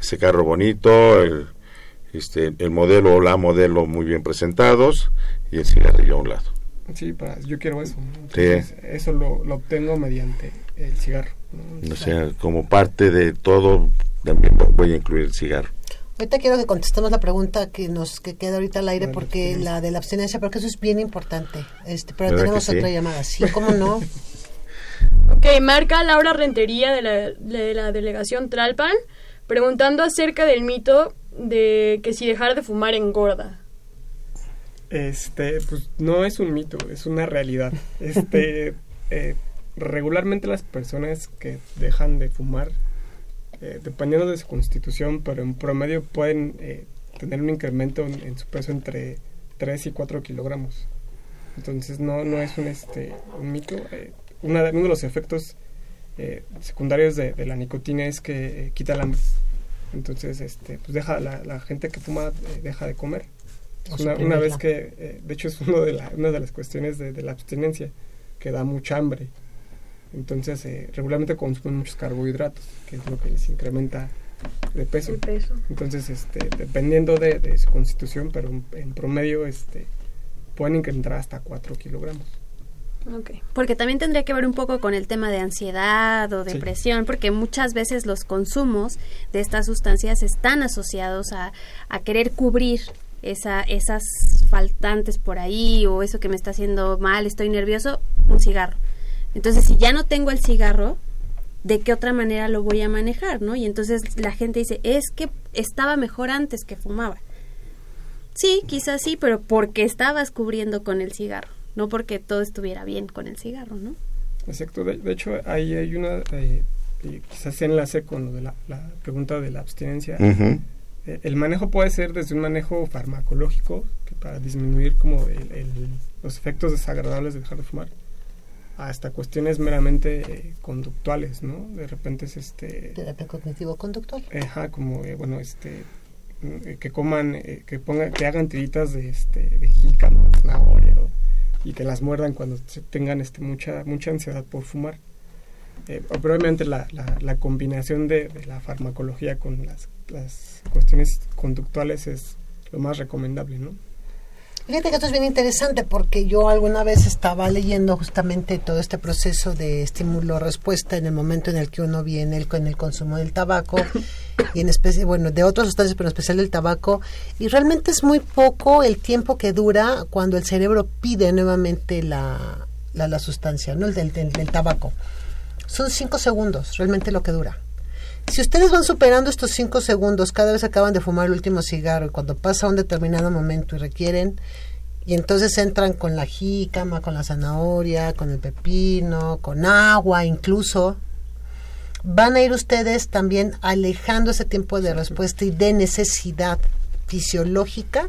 ese carro bonito, el, este, el modelo o la modelo muy bien presentados y el cigarrillo a un lado. Sí, para, yo quiero eso. ¿no? Sí. Entonces, Eso lo, lo obtengo mediante el cigarro. ¿no? O sea, como parte de todo, también voy a incluir el cigarro. Ahorita quiero que contestemos la pregunta que nos que queda ahorita al aire, porque la de la abstinencia, porque eso es bien importante. Este, pero ¿Verdad tenemos sí? otra llamada. Sí, ¿cómo no? Ok, marca Laura Rentería de la, de la delegación Tralpan preguntando acerca del mito de que si dejar de fumar engorda. Este, pues no es un mito, es una realidad. Este, eh, regularmente las personas que dejan de fumar, eh, dependiendo de su constitución, pero en promedio pueden eh, tener un incremento en, en su peso entre 3 y 4 kilogramos. Entonces no, no es un, este, un mito. eh, una de- uno de los efectos eh, secundarios de, de la nicotina es que quita el hambre. Entonces, este, pues deja la, la gente que fuma deja de comer. Una, vez que, eh, de hecho, es uno de la- una de las cuestiones de, de la abstinencia, que da mucha hambre. Entonces, eh, regularmente consumen muchos carbohidratos, que es lo que les incrementa de peso. El peso. Entonces, este, dependiendo de, de su constitución, pero en, promedio este, pueden incrementar hasta 4 kilogramos. Ok. Porque también tendría que ver un poco con el tema de ansiedad o Sí. depresión, porque muchas veces los consumos de estas sustancias están asociados a, a querer cubrir esa, esas faltantes por ahí o eso que me está haciendo mal, estoy nervioso, un cigarro. Entonces, si ya no tengo el cigarro, ¿de qué otra manera lo voy a manejar? ¿no? Y entonces la gente dice, es que estaba mejor antes que fumaba. Sí, quizás sí, pero porque estabas cubriendo con el cigarro, no porque todo estuviera bien con el cigarro, ¿no? Exacto. De, de hecho, ahí hay una... eh, y quizás se enlace con lo de la, la pregunta de la abstinencia. Eh, El manejo puede ser desde un manejo farmacológico, que para disminuir como el- el- los efectos desagradables de dejar de fumar, hasta cuestiones meramente eh, conductuales, ¿no? De repente es este... Terapia cognitivo-conductual. Ajá, como, eh, bueno, este... mm, eh, que coman, eh, que pongan, que hagan tiritas de, este, de jícama, zanahoria, o- y que las muerdan cuando tengan este, mucha, mucha ansiedad por fumar. Eh, pero obviamente la, la, combinación de, la farmacología con las, las cuestiones conductuales es lo más recomendable, ¿no? Fíjate que esto es bien interesante porque yo alguna vez estaba leyendo justamente todo este proceso de estímulo-respuesta en el momento en el que uno viene el, el consumo del tabaco y en especie, bueno, de otras sustancias, pero en especial del tabaco. Y realmente es muy poco el tiempo que dura cuando el cerebro pide nuevamente la, la, la sustancia, ¿no? El del, del, del tabaco. Son cinco segundos, realmente lo que dura. Si ustedes van superando estos cinco segundos cada vez acaban de fumar el último cigarro y cuando pasa un determinado momento y requieren, y entonces entran con la jícama, con la zanahoria, con el pepino, con agua incluso, van a ir ustedes también alejando ese tiempo de respuesta y de necesidad fisiológica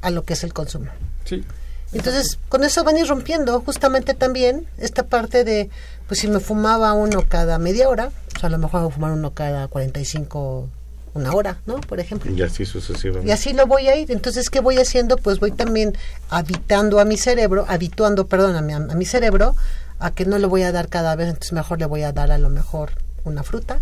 a lo que es el consumo. Sí. Entonces, con eso van a ir rompiendo justamente también esta parte de, pues si me fumaba uno cada media hora, pues a lo mejor voy a fumar uno cada 45, una hora, ¿no? Por ejemplo. Y así sucesivamente. Y así lo voy a ir. Entonces, ¿qué voy haciendo? Pues voy también habitando a mi cerebro, habituando, perdón, a mi, a mi cerebro a que no le voy a dar cada vez, entonces mejor le voy a dar a lo mejor una fruta,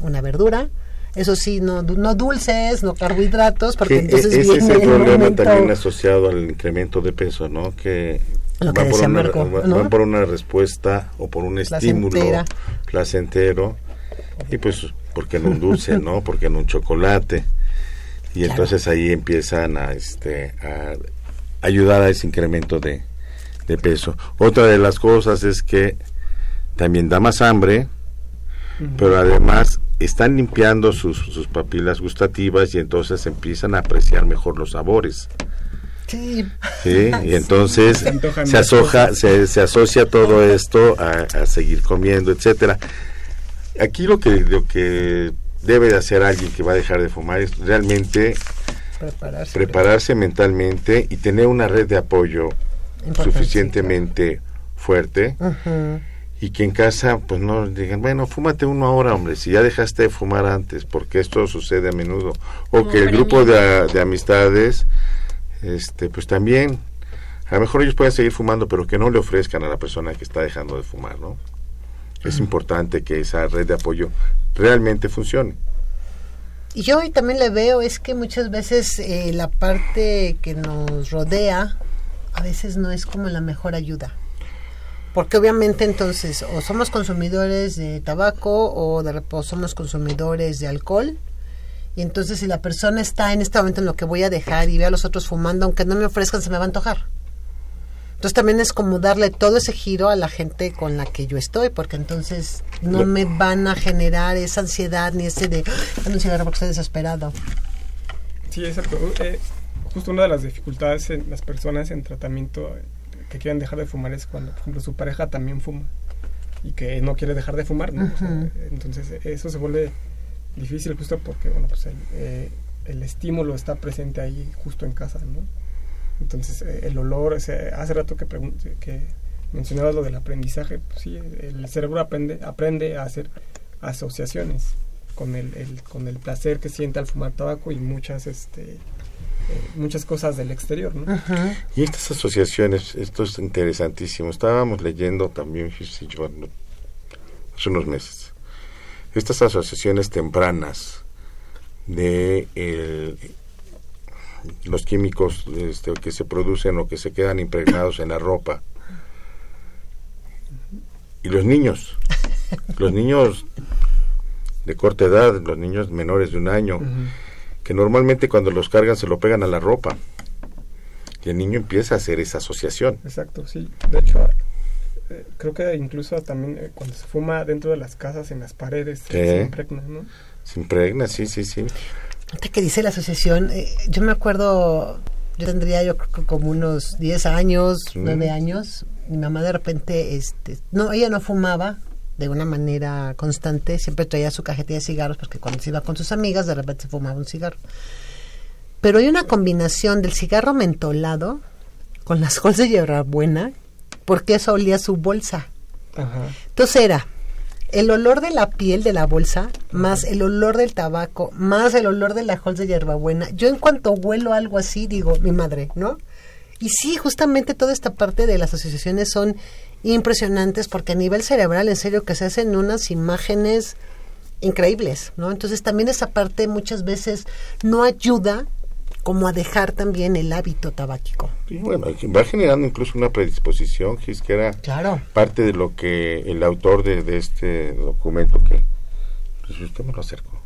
una verdura. Eso sí, no, no dulces, no carbohidratos, porque Que, entonces e- ese es el problema momento- también asociado al incremento de peso, ¿no? Que Lo que van, por decía una, Marco, va- ¿no? van por una respuesta o por un estímulo Placentera. placentero y pues porque no un dulce, ¿no? Porque no un chocolate y entonces ahí empiezan a este a ayudar a ese incremento de, de peso. Otra de las cosas es que también da más hambre, pero además están limpiando sus, sus papilas gustativas y entonces empiezan a apreciar mejor los sabores. Sí. ¿sí? Y entonces Se se, asoja, se, se asocia todo esto a, a seguir comiendo, etcétera. Aquí lo que, lo que debe de hacer alguien que va a dejar de fumar es realmente Prepararse. prepararse mentalmente y tener una red de apoyo suficientemente fuerte y que en casa pues no digan, bueno, fúmate uno ahora, hombre, si ya dejaste de fumar antes, porque esto sucede a menudo. O que el grupo de, de amistades, este pues también, a lo mejor ellos pueden seguir fumando, pero que no le ofrezcan a la persona que está dejando de fumar, ¿no? Es importante que esa red de apoyo realmente funcione. Y yo hoy también le veo es que muchas veces eh, la parte que nos rodea a veces no es como la mejor ayuda. Porque obviamente entonces o somos consumidores de tabaco o de o somos consumidores de alcohol. Y entonces si la persona está en este momento en lo que voy a dejar y ve a los otros fumando, aunque no me ofrezcan, se me va a antojar. Entonces también es como darle todo ese giro a la gente con la que yo estoy, porque entonces no me van a generar esa ansiedad ni ese de, "Ah, dame un cigarro porque estoy desesperado. Sí, exacto. Eh, justo una de las dificultades en las personas en tratamiento eh, que quieren dejar de fumar es cuando, por ejemplo, su pareja también fuma y que no quiere dejar de fumar, ¿no? O sea, entonces, eso se vuelve difícil justo porque, bueno, pues el, eh, el estímulo está presente ahí justo en casa, ¿no? Entonces, eh, el olor, ese- hace rato que, que mencionabas lo del aprendizaje, pues sí, el cerebro aprende, aprende a hacer asociaciones con el, el- con el placer que siente al fumar tabaco y muchas, este, eh, muchas cosas del exterior, ¿no? Y estas asociaciones, esto es interesantísimo. Estábamos leyendo también, hace unos meses, estas asociaciones tempranas de el- los químicos este, que se producen o que se quedan impregnados en la ropa. Y los niños, los niños de corta edad, los niños menores de un año, que normalmente cuando los cargan se lo pegan a la ropa. Y el niño empieza a hacer esa asociación. Exacto, sí. De hecho, eh, creo que incluso también eh, cuando se fuma dentro de las casas, en las paredes, se impregna, ¿no? Se impregna, sí, sí, sí. Ahorita que dice la asociación, eh, yo me acuerdo, yo tendría yo creo que como unos 10 años, Sí. 9 años, mi mamá de repente, este, no, ella no fumaba, de una manera constante, siempre traía su cajetilla de cigarros porque cuando se iba con sus amigas de repente se fumaba un cigarro. Pero hay una combinación del cigarro mentolado con las hojas de hierbabuena porque eso olía su bolsa. Ajá. Entonces era el olor de la piel de la bolsa, más el olor del tabaco, más el olor de la hojas de hierbabuena. Yo en cuanto huelo algo así, digo, mi madre, ¿no? Y sí, justamente toda esta parte de las asociaciones son impresionantes porque a nivel cerebral, en serio, que se hacen unas imágenes increíbles, ¿no? Entonces también esa parte muchas veces no ayuda como a dejar también el hábito tabáquico. Y bueno, va generando incluso una predisposición, Gis, que era Claro. parte de lo que el autor de, de este documento que pues usted me lo acercó,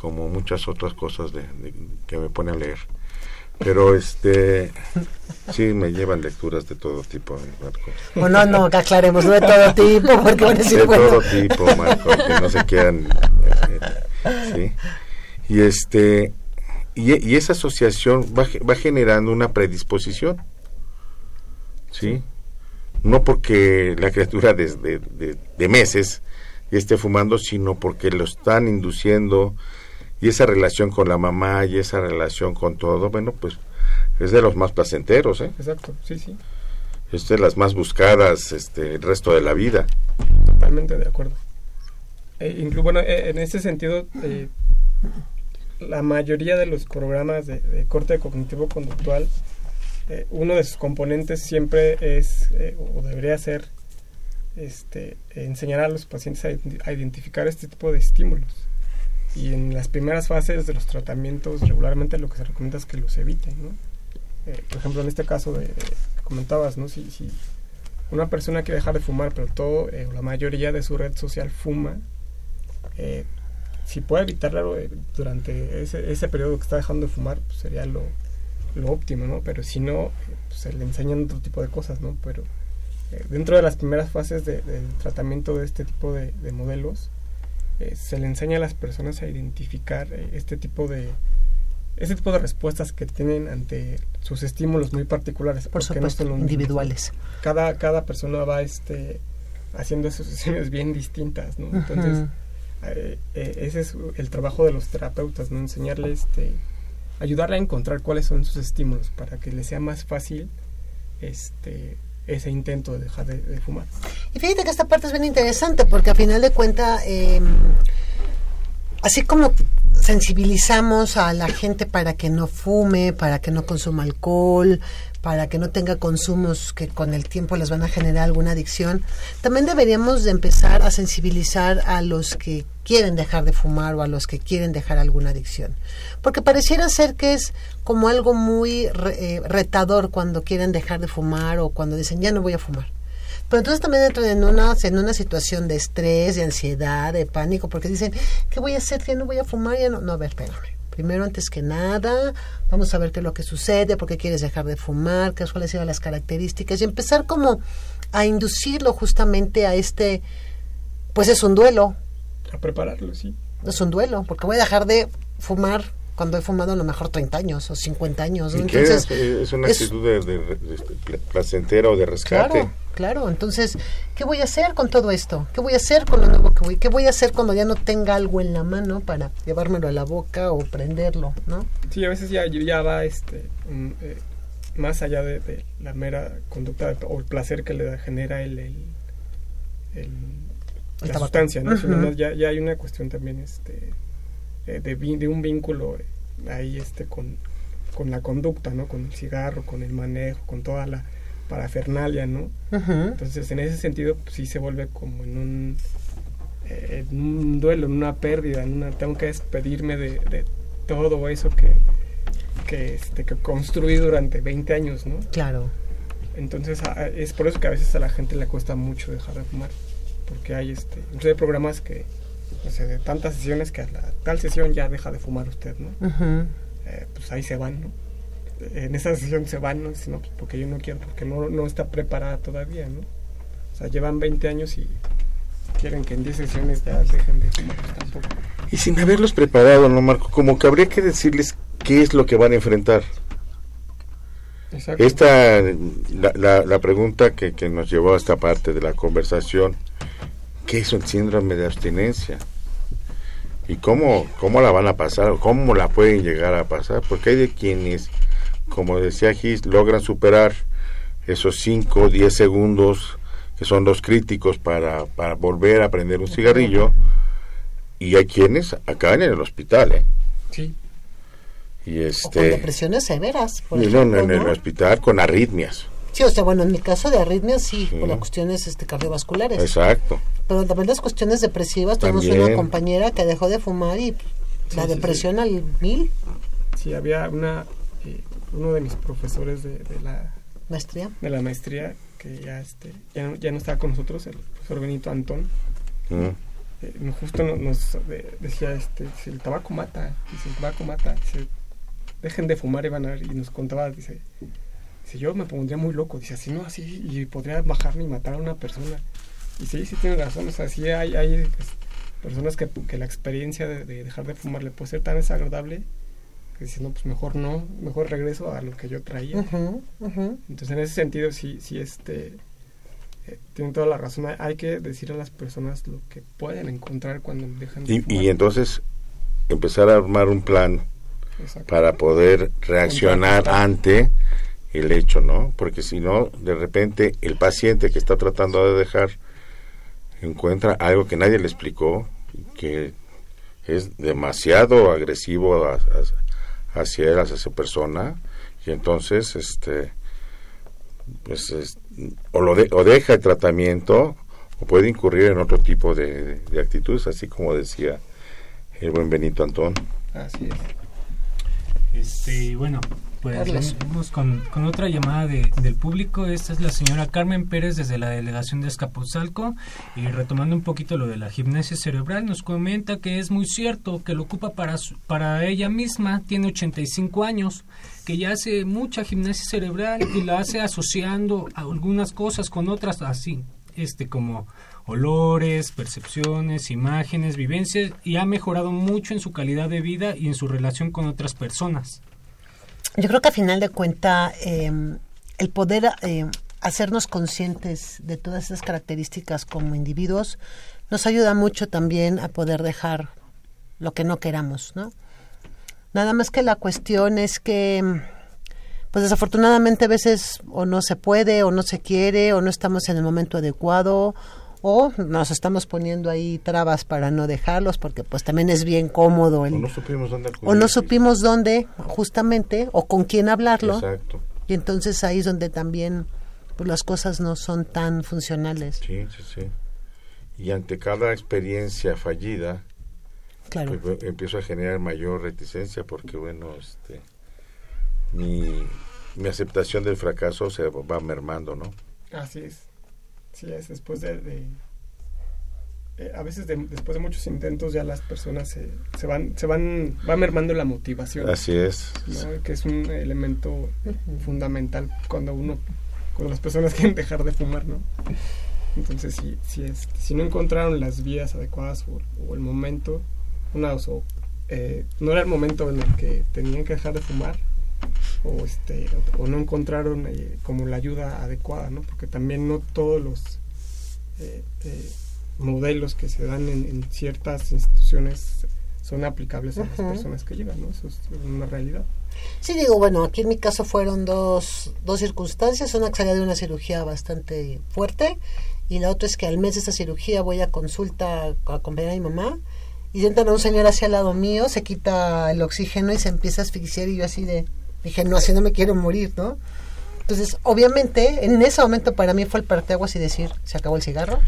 como muchas otras cosas de, de- que me pone a leer. Pero este sí me llevan lecturas de todo tipo, Marco. Bueno, no, que aclaremos, no de todo tipo, porque van a decir, de bueno. todo tipo, Marco, que no se quieran. eh, ¿sí? Y este y, y esa asociación va, va generando una predisposición, ¿sí? No porque la criatura desde de, de meses ya esté fumando, sino porque lo están induciendo y esa relación con la mamá y esa relación con todo, bueno, pues es de los más placenteros, ¿eh? Exacto, sí, sí, Es de las más buscadas este, el resto de la vida. totalmente de acuerdo. Eh, bueno, eh, en ese sentido, eh, la mayoría de los programas de, corte cognitivo-conductual, eh, uno de sus componentes siempre es, eh, o debería ser, este, enseñar a los pacientes a, ident- a identificar este tipo de estímulos. Y en las primeras fases de los tratamientos, regularmente lo que se recomienda es que los eviten, ¿no? Eh, por ejemplo, en este caso de, que comentabas, ¿no? Si, si una persona quiere dejar de fumar, pero todo, o la mayoría de su red social fuma, si puede evitarlo durante ese, ese periodo que está dejando de fumar, pues sería lo, lo óptimo, ¿no? Pero si no, pues se le enseñan otro tipo de cosas, ¿no? Pero eh, dentro de las primeras fases de- del tratamiento de este tipo de, de modelos, eh, se le enseña a las personas a identificar eh, este tipo de este tipo de respuestas que tienen ante sus estímulos muy particulares Por porque no son individuales. cada cada persona va este haciendo asociaciones bien distintas no entonces eh, ese es el trabajo de los terapeutas no enseñarle este ayudarle a encontrar cuáles son sus estímulos para que le sea más fácil este ese intento de dejar de, fumar. Y fíjate que esta parte es bien interesante porque a final de cuentas, eh, así como sensibilizamos a la gente para que no fume, para que no consuma alcohol, para que no tenga consumos que con el tiempo les van a generar alguna adicción, también deberíamos de empezar a sensibilizar a los que quieren dejar de fumar o a los que quieren dejar alguna adicción. Porque pareciera ser que es como algo muy re- eh, retador cuando quieren dejar de fumar o cuando dicen ya no voy a fumar. Pero entonces también entran en una, en una situación de estrés, de ansiedad, de pánico, porque dicen, ¿qué voy a hacer? Ya no voy a fumar, ya no. No, a ver, espérame. Primero, antes que nada, vamos a ver qué es lo que sucede, por qué quieres dejar de fumar, qué cuáles son las características, y empezar como a inducirlo justamente a este, pues es un duelo, a prepararlo sí es un duelo, porque voy a dejar de fumar cuando he fumado a lo mejor 30 años o 50 años. Entonces, es, es una es- actitud de, de- de- pla- placentera o de rescate. Claro, claro. Entonces, ¿qué voy a hacer con todo esto? ¿Qué voy a hacer con lo nuevo que voy? ¿Qué voy a hacer cuando ya no tenga algo en la mano para llevármelo a la boca o prenderlo, no? Sí, a veces ya, ya va este, eh, más allá de, de la mera conducta o el placer que le da- genera el, el, el- El la tabaco. sustancia, ¿no? Ya, ya hay una cuestión también este, eh, de, de un vínculo eh, ahí este, con, con la conducta, ¿no? Con el cigarro, con el manejo, con toda la parafernalia, ¿no? Entonces, en ese sentido, pues, sí se vuelve como en un, eh, en un duelo, en una pérdida, en una, tengo que despedirme de, de todo eso que, que, este, que construí durante 20 años, ¿no? Claro. Entonces, a- es por eso que a veces a la gente le cuesta mucho dejar de fumar, porque hay, este, hay programas que, no sé, de tantas sesiones que a la tal sesión ya deja de fumar usted, ¿no? Eh, pues ahí se van, ¿no? En esa sesión se van, ¿no? Dicen, no, pues porque yo no quiero, porque no, no está preparada todavía, ¿no? O sea, llevan 20 años y quieren que en 10 sesiones ya dejen de fumar, pues tampoco. Y sin haberlos preparado, ¿no, Marco? Como que habría que decirles qué es lo que van a enfrentar. Exacto. Esta, la, la, la pregunta que, que nos llevó a esta parte de la conversación qué es el síndrome de abstinencia y cómo, cómo la van a pasar, cómo la pueden llegar a pasar, porque hay de quienes, como decía Gis, logran superar esos 5 o 10 segundos que son los críticos para, para volver a prender un cigarrillo y hay quienes acaban en el hospital, ¿eh? Sí. Y O con este... depresiones severas. Por no, ejemplo, no, en el hospital con arritmias. Sí, o sea, bueno, en mi caso de arritmias sí, Sí. por las cuestiones este, cardiovasculares. Exacto. Pero también las cuestiones depresivas. Tenemos También. una compañera que dejó de fumar y la sí, depresión al mil, Sí, había una, eh, uno de mis profesores de, de la, maestría. de la maestría que ya, este, ya, no, ya no estaba con nosotros, el profesor Benito Antón. Mm. Eh, justo no- nos de- decía, este, dice, el tabaco mata, dice, el tabaco mata, dice, dejen de fumar y van a ver, y nos contaba, dice, dice, yo me pondría muy loco, dice, así no, así, y podría bajarme y matar a una persona. Y sí, sí tiene razón, o sea, sí hay, hay pues, personas que, que la experiencia de, de dejar de fumar le puede ser tan desagradable que dicen, no, pues mejor no, mejor regreso a lo que yo traía. Entonces, en ese sentido, sí, sí, este, eh, tienen toda la razón. Hay, que decir a las personas lo que pueden encontrar cuando dejan de Y, fumar. y entonces empezar a armar un plan Exacto. para poder reaccionar ante el hecho, ¿no? Porque si no, de repente el paciente que está tratando de dejar encuentra algo que nadie le explicó, que es demasiado agresivo a- hacia él, hacia su persona, y entonces, este, pues, es- o, lo de- o deja el tratamiento, o puede incurrir en otro tipo de, de actitudes, así como decía el buen Benito Antón. Así es. Este, bueno, pues vamos con, con otra llamada de- del público. Esta es la señora Carmen Pérez desde la delegación de Escapotzalco. Y retomando un poquito lo de la gimnasia cerebral, nos comenta que es muy cierto que lo ocupa para, su- para ella misma. Tiene 85 años, que ya hace mucha gimnasia cerebral y la hace asociando a algunas cosas con otras así, este como olores, percepciones, imágenes, vivencias y ha mejorado mucho en su calidad de vida y en su relación con otras personas. Yo creo que a final de cuenta eh, el poder eh, hacernos conscientes de todas esas características como individuos nos ayuda mucho también a poder dejar lo que no queramos, ¿no? Nada más que la cuestión es que, mm, pues desafortunadamente a veces o no se puede o no se quiere o no estamos en el momento adecuado o nos estamos poniendo ahí trabas para no dejarlos porque pues también es bien cómodo el, O no supimos dónde acudir. o no supimos dónde justamente o con quién hablarlo Exacto. y entonces ahí es donde también pues, las cosas no son tan funcionales Sí, sí, sí. Y ante cada experiencia fallida, claro pues, empiezo a generar mayor reticencia porque, bueno, este, mi, mi aceptación del fracaso se va mermando, ¿no? Así es. Sí, es después de... de- eh, a veces de- después de muchos intentos ya las personas se, se van se van va mermando la motivación Así es. ¿no? que es un elemento fundamental cuando uno cuando las personas quieren dejar de fumar no entonces si si es si no encontraron las vías adecuadas o, o el momento una o eh, no era el momento en el que tenían que dejar de fumar o este o, o no encontraron eh, como la ayuda adecuada no porque también no todos los eh, eh, modelos que se dan en, en ciertas instituciones son aplicables a las personas que llegan no eso es una realidad. Sí, digo, bueno, aquí en mi caso fueron dos, dos circunstancias. Una que salía de una cirugía bastante fuerte y la otra es que al mes de esa cirugía voy a consulta a acompañar a mi mamá y entra un señor hacia al lado mío, se quita el oxígeno y se empieza a asfixiar y yo así de, dije, no, así no me quiero morir, ¿no? Entonces, obviamente, en ese momento para mí fue el parteaguas y decir, se acabó el cigarro.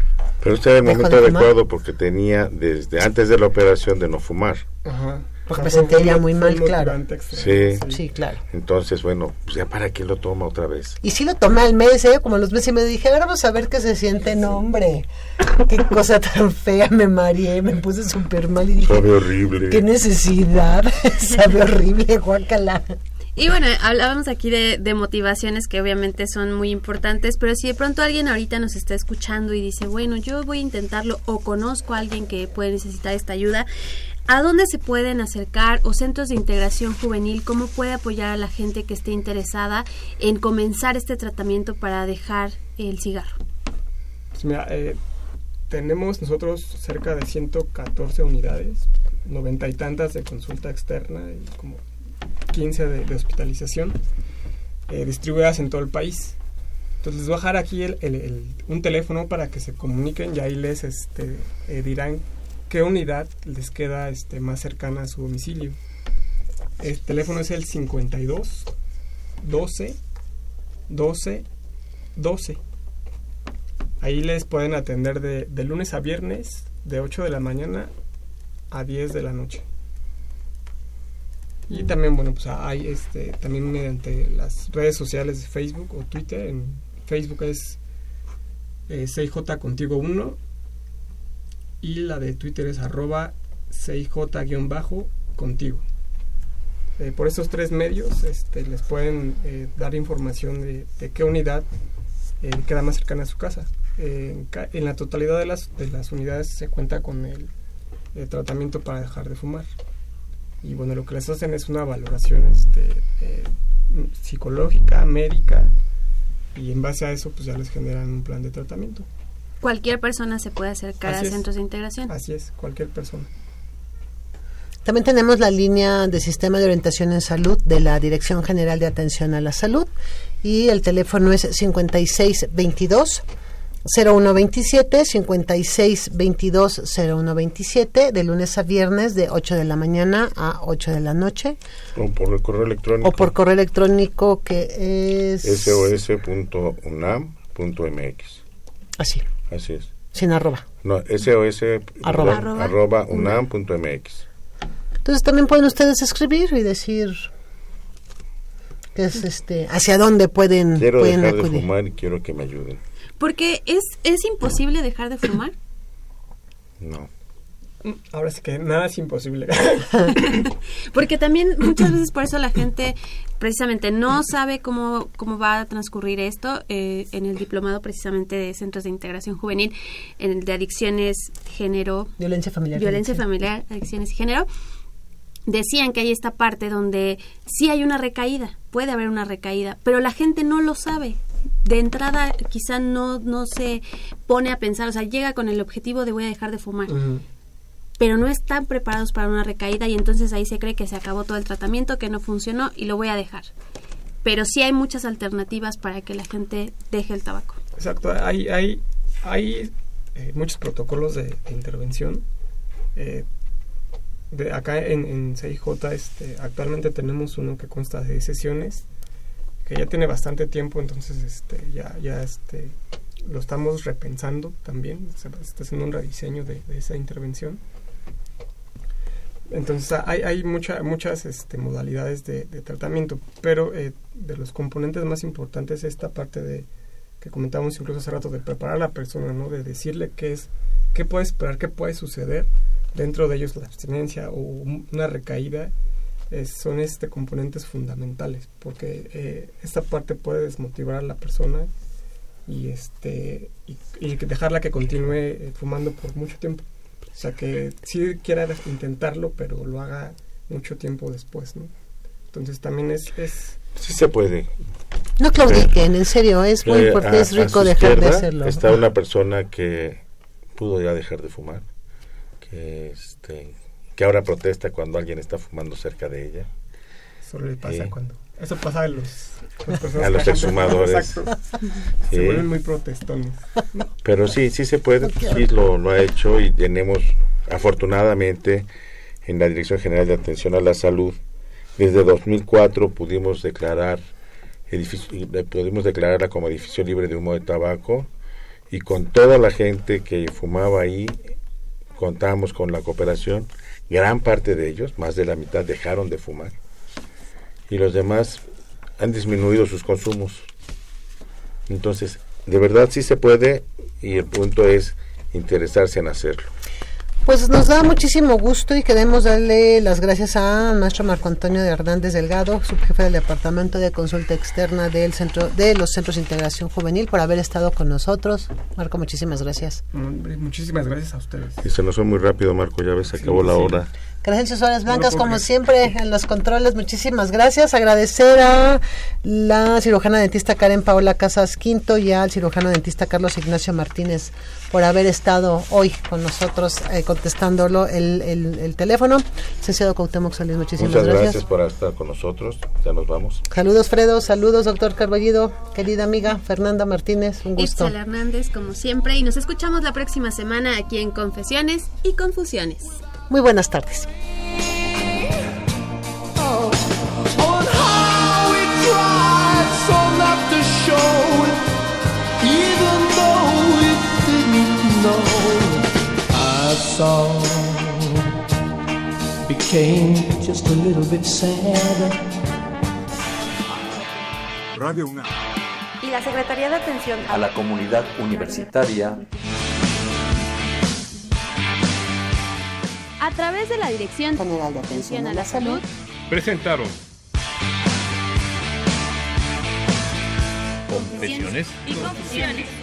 Pero este era el momento adecuado porque tenía desde antes de la operación de no fumar. Ajá. Porque me sentía ya muy mal, claro. Sí. Sí, claro. Entonces, bueno, pues ya para qué lo toma otra vez. Y sí lo tomé al mes, ¿eh? Como a los meses y me dije, ahora vamos a ver qué se siente. No, hombre, qué cosa tan fea, me mareé, me puse súper mal y dije, Sabe horrible. qué necesidad, sabe horrible, guácala. Y bueno, hablábamos aquí de, de motivaciones que obviamente son muy importantes, pero si de pronto alguien ahorita nos está escuchando y dice, bueno, yo voy a intentarlo o conozco a alguien que puede necesitar esta ayuda, ¿a dónde se pueden acercar o centros de integración juvenil? ¿Cómo puede apoyar a la gente que esté interesada en comenzar este tratamiento para dejar el cigarro? Pues mira, eh, tenemos nosotros cerca de 114 unidades, noventa y tantas de consulta externa y como 15 de, hospitalización, eh, distribuidas en todo el país. Entonces les voy a dejar aquí un teléfono para que se comuniquen y ahí les este, eh, dirán qué unidad les queda este, más cercana a su domicilio. El teléfono es el 52 12 12 12. Ahí les pueden atender de, de lunes a viernes, de 8 de la mañana a 10 de la noche. Y también, bueno, pues hay este, también mediante las redes sociales de Facebook o Twitter. En Facebook es eh, 6J contigo 1 y la de Twitter es arroba 6J-bajo contigo. Eh, por estos tres medios este, les pueden eh, dar información de, de qué unidad eh, queda más cercana a su casa. En, ca- en la totalidad de las, de las unidades se cuenta con el, tratamiento para dejar de fumar. Y bueno, lo que les hacen es una valoración este, eh, psicológica, médica, y en base a eso pues ya les generan un plan de tratamiento. Cualquier persona se puede acercar Así a es. centros de integración. Así es, cualquier persona. También tenemos la línea de Sistema de Orientación en Salud de la Dirección General de Atención a la Salud y el teléfono es 5622 0127 5622 0127 de lunes a viernes de 8 de la mañana a 8 de la noche O por el correo electrónico. o por correo electrónico que es sos.unam.mx. así, Así es. sin arroba. No, sos Arroba. arroba, arroba unam.mx. Entonces también pueden ustedes escribir y decir que es este hacia dónde pueden, Quiero pueden dejar de acudir. fumar y quiero que me ayuden. Porque es, es imposible dejar de fumar. No. Ahora sí que nada es imposible. Porque también muchas veces por eso la gente precisamente no sabe cómo, cómo va a transcurrir esto. Eh, en el diplomado precisamente de Centros de Integración Juvenil, en el de Adicciones, Género, Violencia familiar. Violencia familiar, Adicciones y Género, decían que hay esta parte donde sí hay una recaída, puede haber una recaída, pero la gente no lo sabe. De entrada quizá no, no se pone a pensar, o sea, llega con el objetivo de voy a dejar de fumar pero no están preparados para una recaída y entonces ahí se cree que se acabó todo el tratamiento, que no funcionó y lo voy a dejar. Pero sí hay muchas alternativas para que la gente deje el tabaco. Exacto, hay, hay, hay eh, muchos protocolos de, de intervención. Eh, de acá en, en CIJ este, actualmente tenemos uno que consta de sesiones, que ya tiene bastante tiempo, entonces este, ya, ya este, lo estamos repensando también, se está haciendo un rediseño de, esa intervención. Entonces hay, hay mucha, muchas este, modalidades de, tratamiento, pero eh, de los componentes más importantes esta parte de que comentábamos incluso hace rato de preparar a la persona, ¿no? De decirle qué es, qué puede esperar, qué puede suceder dentro de ellos la abstinencia o un- una recaída es- son este componentes fundamentales porque eh, esta parte puede desmotivar a la persona y este y, dejarla que continúe eh, fumando por mucho tiempo o sea que sí quiera intentarlo pero lo haga mucho tiempo después no entonces también es, es Sí se puede. No claudiquen, en serio, es muy Eh, importante, a- es rico dejar de hacerlo. Está una persona que pudo ya dejar de fumar, que este que ahora protesta cuando alguien está fumando cerca de ella. solo le pasa Sí. cuando eso pasa a los, A los que- exhumadores. Exacto. Sí. se vuelven muy protestones Pero sí, sí se puede, sí lo, lo ha hecho y tenemos afortunadamente en la Dirección General de Atención a la Salud desde 2004 pudimos declarar edificio, eh, pudimos declararla como edificio libre de humo de tabaco y con toda la gente que fumaba ahí contábamos con la cooperación gran parte de ellos más de la mitad dejaron de fumar. Y los demás han disminuido sus consumos. Entonces de verdad sí se puede y el punto es interesarse en hacerlo Pues nos da muchísimo gusto y queremos darle las gracias a nuestro Marco Antonio de Hernández Delgado, subjefe del Departamento de Consulta Externa del centro de los Centros de Integración Juvenil, por haber estado con nosotros. Marco, muchísimas gracias. Muchísimas gracias a ustedes y se nos fue muy rápido Marco ya ves se acabó Sí, la sí. hora Gracias, Suárez No Blancas, puedo como siempre, en los controles. Muchísimas gracias. Agradecer a la cirujana dentista Karen Paola Casas Quinto y al cirujano dentista Carlos Ignacio Martínez por haber estado hoy con nosotros eh, contestándolo el, el, el teléfono. Licenciado Cuauhtémoc Solís, muchísimas Muchas gracias. gracias por estar con nosotros. Ya nos vamos. Saludos Fredo, saludos doctor Carballido, querida amiga Fernanda Martínez, un gusto. Itzel Hernández, como siempre, y nos escuchamos la próxima semana aquí en Confesiones y Confusiones. Muy buenas tardes. on how we tried so not to show it, know. Our song became just a little bit sad. Radio UNAM. Y la Secretaría de Atención A la comunidad universitaria A través de la Dirección General de Atención a la Salud, Presentaron Confesiones y Confusiones.